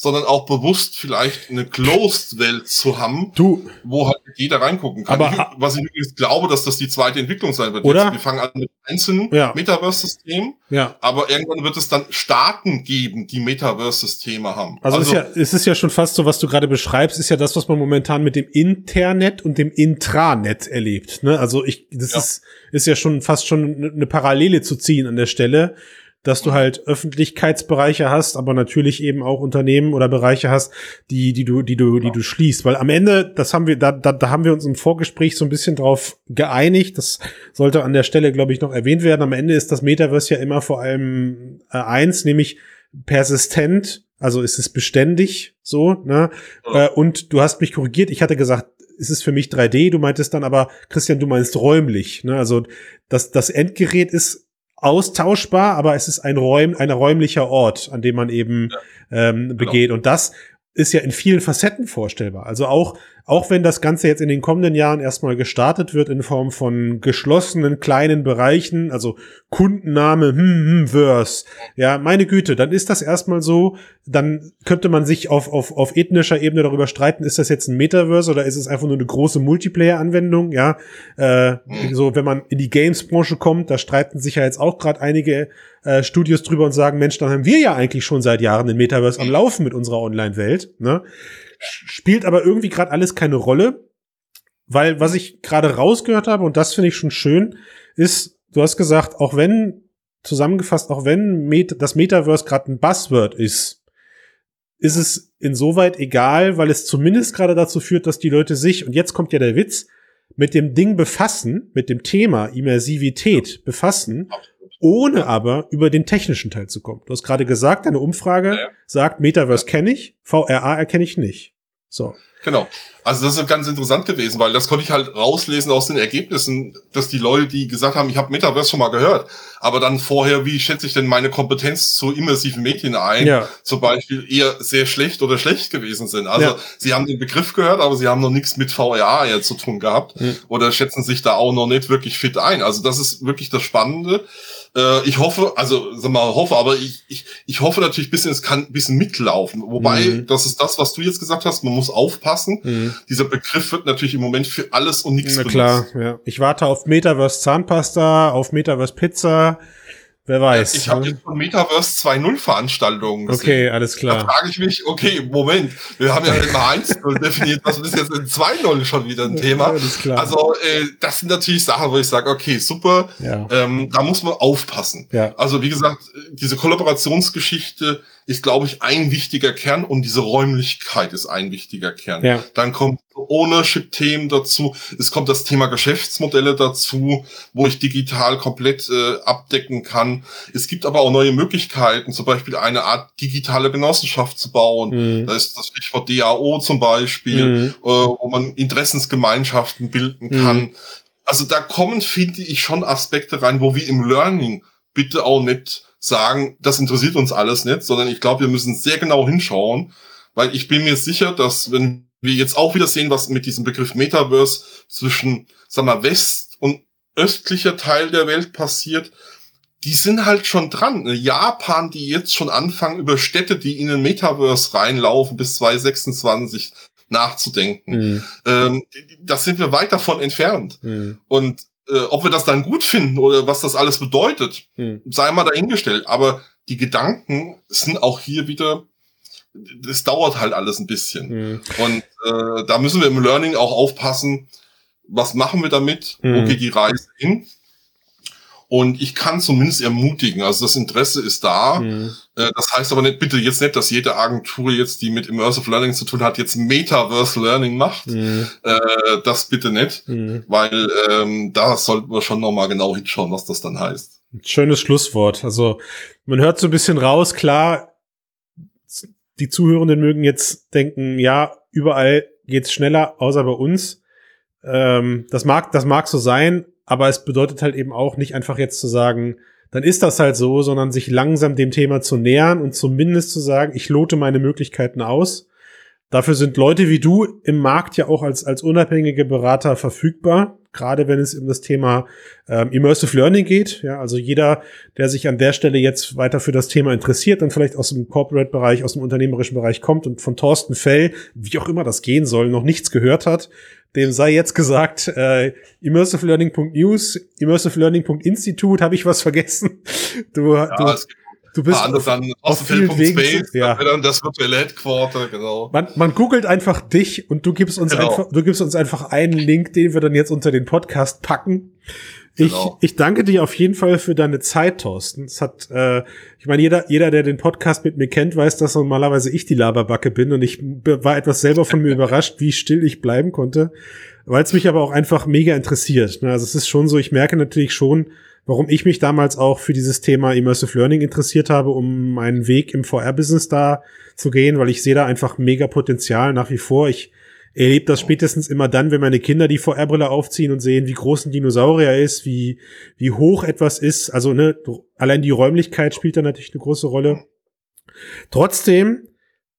sondern auch bewusst vielleicht eine Closed-Welt zu haben, du. wo halt jeder reingucken kann. Aber, ich, was ich übrigens glaube, dass das die zweite Entwicklung sein wird. Oder? Jetzt, wir fangen an mit einzelnen ja. Metaverse-Systemen, ja. aber irgendwann wird es dann Staaten geben, die Metaverse-Systeme haben. Also, also ist ja, es ist ja schon fast so, was du gerade beschreibst, ist ja das, was man momentan mit dem Internet und dem Intranet erlebt. Ne? Also ich, das ja. ist, ist ja schon fast schon eine Parallele zu ziehen an der Stelle dass du halt Öffentlichkeitsbereiche hast, aber natürlich eben auch Unternehmen oder Bereiche hast, die, die du, die du, die du schließt. Weil am Ende, das haben wir, da, da, da haben wir uns im Vorgespräch so ein bisschen drauf geeinigt. Das sollte an der Stelle, glaube ich, noch erwähnt werden. Am Ende ist das Metaverse ja immer vor allem äh, eins, nämlich persistent. Also ist es beständig so, ne? Ja. Äh, und du hast mich korrigiert. Ich hatte gesagt, es ist für mich 3D. Du meintest dann aber, Christian, du meinst räumlich. Ne? Also das, das Endgerät ist austauschbar, aber es ist ein Räum, ein räumlicher Ort, an dem man eben ja. ähm, genau. begeht. Genau. Und das ist ja in vielen Facetten vorstellbar. Also auch auch wenn das Ganze jetzt in den kommenden Jahren erstmal gestartet wird in Form von geschlossenen kleinen Bereichen, also Kundenname, hm, hm, Verse, ja, meine Güte, dann ist das erstmal so, dann könnte man sich auf, auf, auf ethnischer Ebene darüber streiten, ist das jetzt ein Metaverse oder ist es einfach nur eine große Multiplayer-Anwendung, ja, äh, so, wenn man in die Games-Branche kommt, da streiten sich ja jetzt auch gerade einige äh, Studios drüber und sagen, Mensch, dann haben wir ja eigentlich schon seit Jahren den Metaverse am Laufen mit unserer Online-Welt, ne? Spielt aber irgendwie gerade alles keine Rolle, weil was ich gerade rausgehört habe, und das finde ich schon schön, ist, du hast gesagt, auch wenn, zusammengefasst, auch wenn Met das Metaverse gerade ein Buzzword ist, ist es insoweit egal, weil es zumindest gerade dazu führt, dass die Leute sich, und jetzt kommt ja der Witz, mit dem Ding befassen, mit dem Thema Immersivität befassen, ohne aber über den technischen Teil zu kommen. Du hast gerade gesagt, eine Umfrage ja. sagt, Metaverse kenne ich, VRA erkenne ich nicht. So. Genau. Also das ist ganz interessant gewesen, weil das konnte ich halt rauslesen aus den Ergebnissen, dass die Leute, die gesagt haben, ich habe Metaverse schon mal gehört, aber dann vorher, wie schätze ich denn meine Kompetenz zu immersiven Medien ein, ja. zum Beispiel eher sehr schlecht oder schlecht gewesen sind. Also ja. sie haben den Begriff gehört, aber sie haben noch nichts mit VRA ja zu tun gehabt mhm. oder schätzen sich da auch noch nicht wirklich fit ein. Also das ist wirklich das Spannende. Äh, ich hoffe, also sag mal, hoffe, aber ich, ich, ich hoffe natürlich bisschen, es kann ein bisschen mitlaufen. Wobei, mhm. das ist das, was du jetzt gesagt hast, man muss aufpassen. Mhm. Dieser Begriff wird natürlich im Moment für alles und nichts Na klar, ja. Ich warte auf Metaverse Zahnpasta, auf Metaverse Pizza. Wer weiß. Ich habe jetzt von Metaverse 2.0 Veranstaltungen gesehen. Okay, alles klar. Da frage ich mich, okay, Moment, wir haben ja immer 1 definiert, was ist jetzt in 2.0 schon wieder ein Thema. Alles klar. Also äh, das sind natürlich Sachen, wo ich sage, okay, super, ja. ähm, da muss man aufpassen. Ja. Also wie gesagt, diese Kollaborationsgeschichte ist, glaube ich, ein wichtiger Kern und diese Räumlichkeit ist ein wichtiger Kern. Ja. Dann kommt Ownership-Themen dazu. Es kommt das Thema Geschäftsmodelle dazu, wo ich digital komplett äh, abdecken kann. Es gibt aber auch neue Möglichkeiten, zum Beispiel eine Art digitale Genossenschaft zu bauen. Mhm. Da ist das Stichwort DAO zum Beispiel, mhm. äh, wo man Interessensgemeinschaften bilden kann. Mhm. Also da kommen, finde ich, schon Aspekte rein, wo wir im Learning bitte auch nicht sagen, das interessiert uns alles nicht, sondern ich glaube, wir müssen sehr genau hinschauen, weil ich bin mir sicher, dass wenn wir jetzt auch wieder sehen, was mit diesem Begriff Metaverse zwischen, sag mal, West und östlicher Teil der Welt passiert, die sind halt schon dran. Japan, die jetzt schon anfangen, über Städte, die in den Metaverse reinlaufen, bis 2026 nachzudenken. Mhm. Ähm, das sind wir weit davon entfernt. Mhm. Und äh, ob wir das dann gut finden oder was das alles bedeutet, hm. sei mal dahingestellt. Aber die Gedanken sind auch hier wieder, das dauert halt alles ein bisschen. Hm. Und äh, da müssen wir im Learning auch aufpassen, was machen wir damit, hm. wo geht die Reise hin. Und ich kann zumindest ermutigen, also das Interesse ist da. Mhm. Das heißt aber nicht, bitte jetzt nicht, dass jede Agentur jetzt, die mit Immersive Learning zu tun hat, jetzt Metaverse Learning macht. Mhm. Das bitte nicht, mhm. weil ähm, da sollten wir schon nochmal genau hinschauen, was das dann heißt. Schönes Schlusswort. Also man hört so ein bisschen raus, klar, die Zuhörenden mögen jetzt denken, ja, überall geht's schneller, außer bei uns. Ähm, das mag, das mag so sein, aber es bedeutet halt eben auch nicht einfach jetzt zu sagen, dann ist das halt so, sondern sich langsam dem Thema zu nähern und zumindest zu sagen, ich lote meine Möglichkeiten aus. Dafür sind Leute wie du im Markt ja auch als, als unabhängige Berater verfügbar, gerade wenn es um das Thema ähm, Immersive Learning geht. Ja, also jeder, der sich an der Stelle jetzt weiter für das Thema interessiert und vielleicht aus dem Corporate-Bereich, aus dem unternehmerischen Bereich kommt und von Thorsten Fell, wie auch immer das gehen soll, noch nichts gehört hat, dem sei jetzt gesagt, äh, immersivelearning.news, immersivelearning.institute, habe ich was vergessen? Du, ja, du, du bist auf, dann auf vielen Wegen. Space, ja. dann das virtuelle Headquarter, genau. Man, man googelt einfach dich und du gibst uns genau. einfach, du gibst uns einfach einen Link, den wir dann jetzt unter den Podcast packen. Genau. Ich, ich danke dir auf jeden Fall für deine Zeit, Thorsten. Es hat, äh, ich meine, jeder, jeder, der den Podcast mit mir kennt, weiß, dass normalerweise ich die Laberbacke bin und ich war etwas selber von mir überrascht, wie still ich bleiben konnte, weil es mich aber auch einfach mega interessiert. Ne? Also es ist schon so, ich merke natürlich schon, warum ich mich damals auch für dieses Thema Immersive Learning interessiert habe, um meinen Weg im VR-Business da zu gehen, weil ich sehe da einfach mega Potenzial nach wie vor. Ich erlebt das spätestens immer dann, wenn meine Kinder die VR-Brille aufziehen und sehen, wie groß ein Dinosaurier ist, wie, wie hoch etwas ist. Also, ne, allein die Räumlichkeit spielt da natürlich eine große Rolle. Trotzdem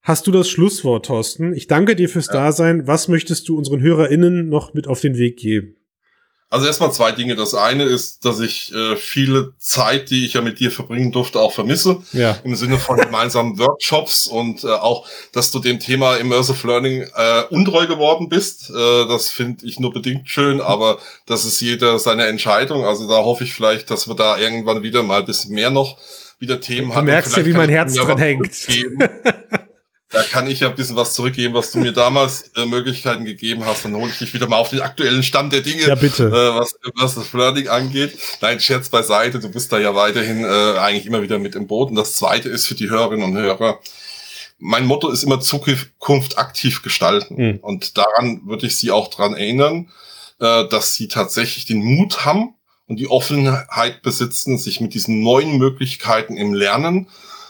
hast du das Schlusswort, Thorsten. Ich danke dir fürs ja. Dasein. Was möchtest du unseren HörerInnen noch mit auf den Weg geben? Also erstmal zwei Dinge. Das eine ist, dass ich äh, viele Zeit, die ich ja mit dir verbringen durfte, auch vermisse. Ja. Im Sinne von gemeinsamen Workshops und äh, auch, dass du dem Thema Immersive Learning äh, untreu geworden bist. Äh, das finde ich nur bedingt schön, aber das ist jeder seine Entscheidung. Also da hoffe ich vielleicht, dass wir da irgendwann wieder mal ein bisschen mehr noch wieder Themen haben. Du merkst ja, wie mein Herz dran hängt. Da kann ich ja ein bisschen was zurückgeben, was du mir damals äh, Möglichkeiten gegeben hast. Dann hole ich dich wieder mal auf den aktuellen Stand der Dinge, ja, bitte. Äh, was, was das Flirting angeht. Nein, Scherz beiseite, du bist da ja weiterhin äh, eigentlich immer wieder mit im Boot. Und das Zweite ist für die Hörerinnen und Hörer, mein Motto ist immer Zukunft aktiv gestalten. Mhm. Und daran würde ich Sie auch dran erinnern, äh, dass Sie tatsächlich den Mut haben und die Offenheit besitzen, sich mit diesen neuen Möglichkeiten im Lernen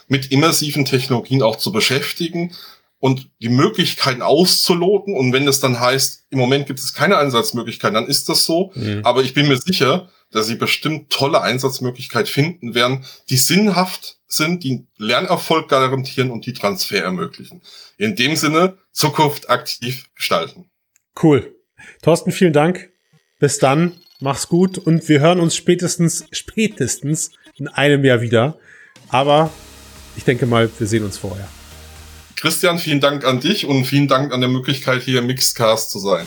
mit immersiven Technologien auch zu beschäftigen und die Möglichkeiten auszuloten. Und wenn es dann heißt, im Moment gibt es keine Einsatzmöglichkeiten, dann ist das so. Mhm. Aber ich bin mir sicher, dass sie bestimmt tolle Einsatzmöglichkeiten finden werden, die sinnhaft sind, die Lernerfolg garantieren und die Transfer ermöglichen. In dem Sinne, Zukunft aktiv gestalten. Cool. Thorsten, vielen Dank. Bis dann. Mach's gut und wir hören uns spätestens, spätestens in einem Jahr wieder. Aber ich denke mal, wir sehen uns vorher. Christian, vielen Dank an dich und vielen Dank an der Möglichkeit, hier im Mixcast zu sein.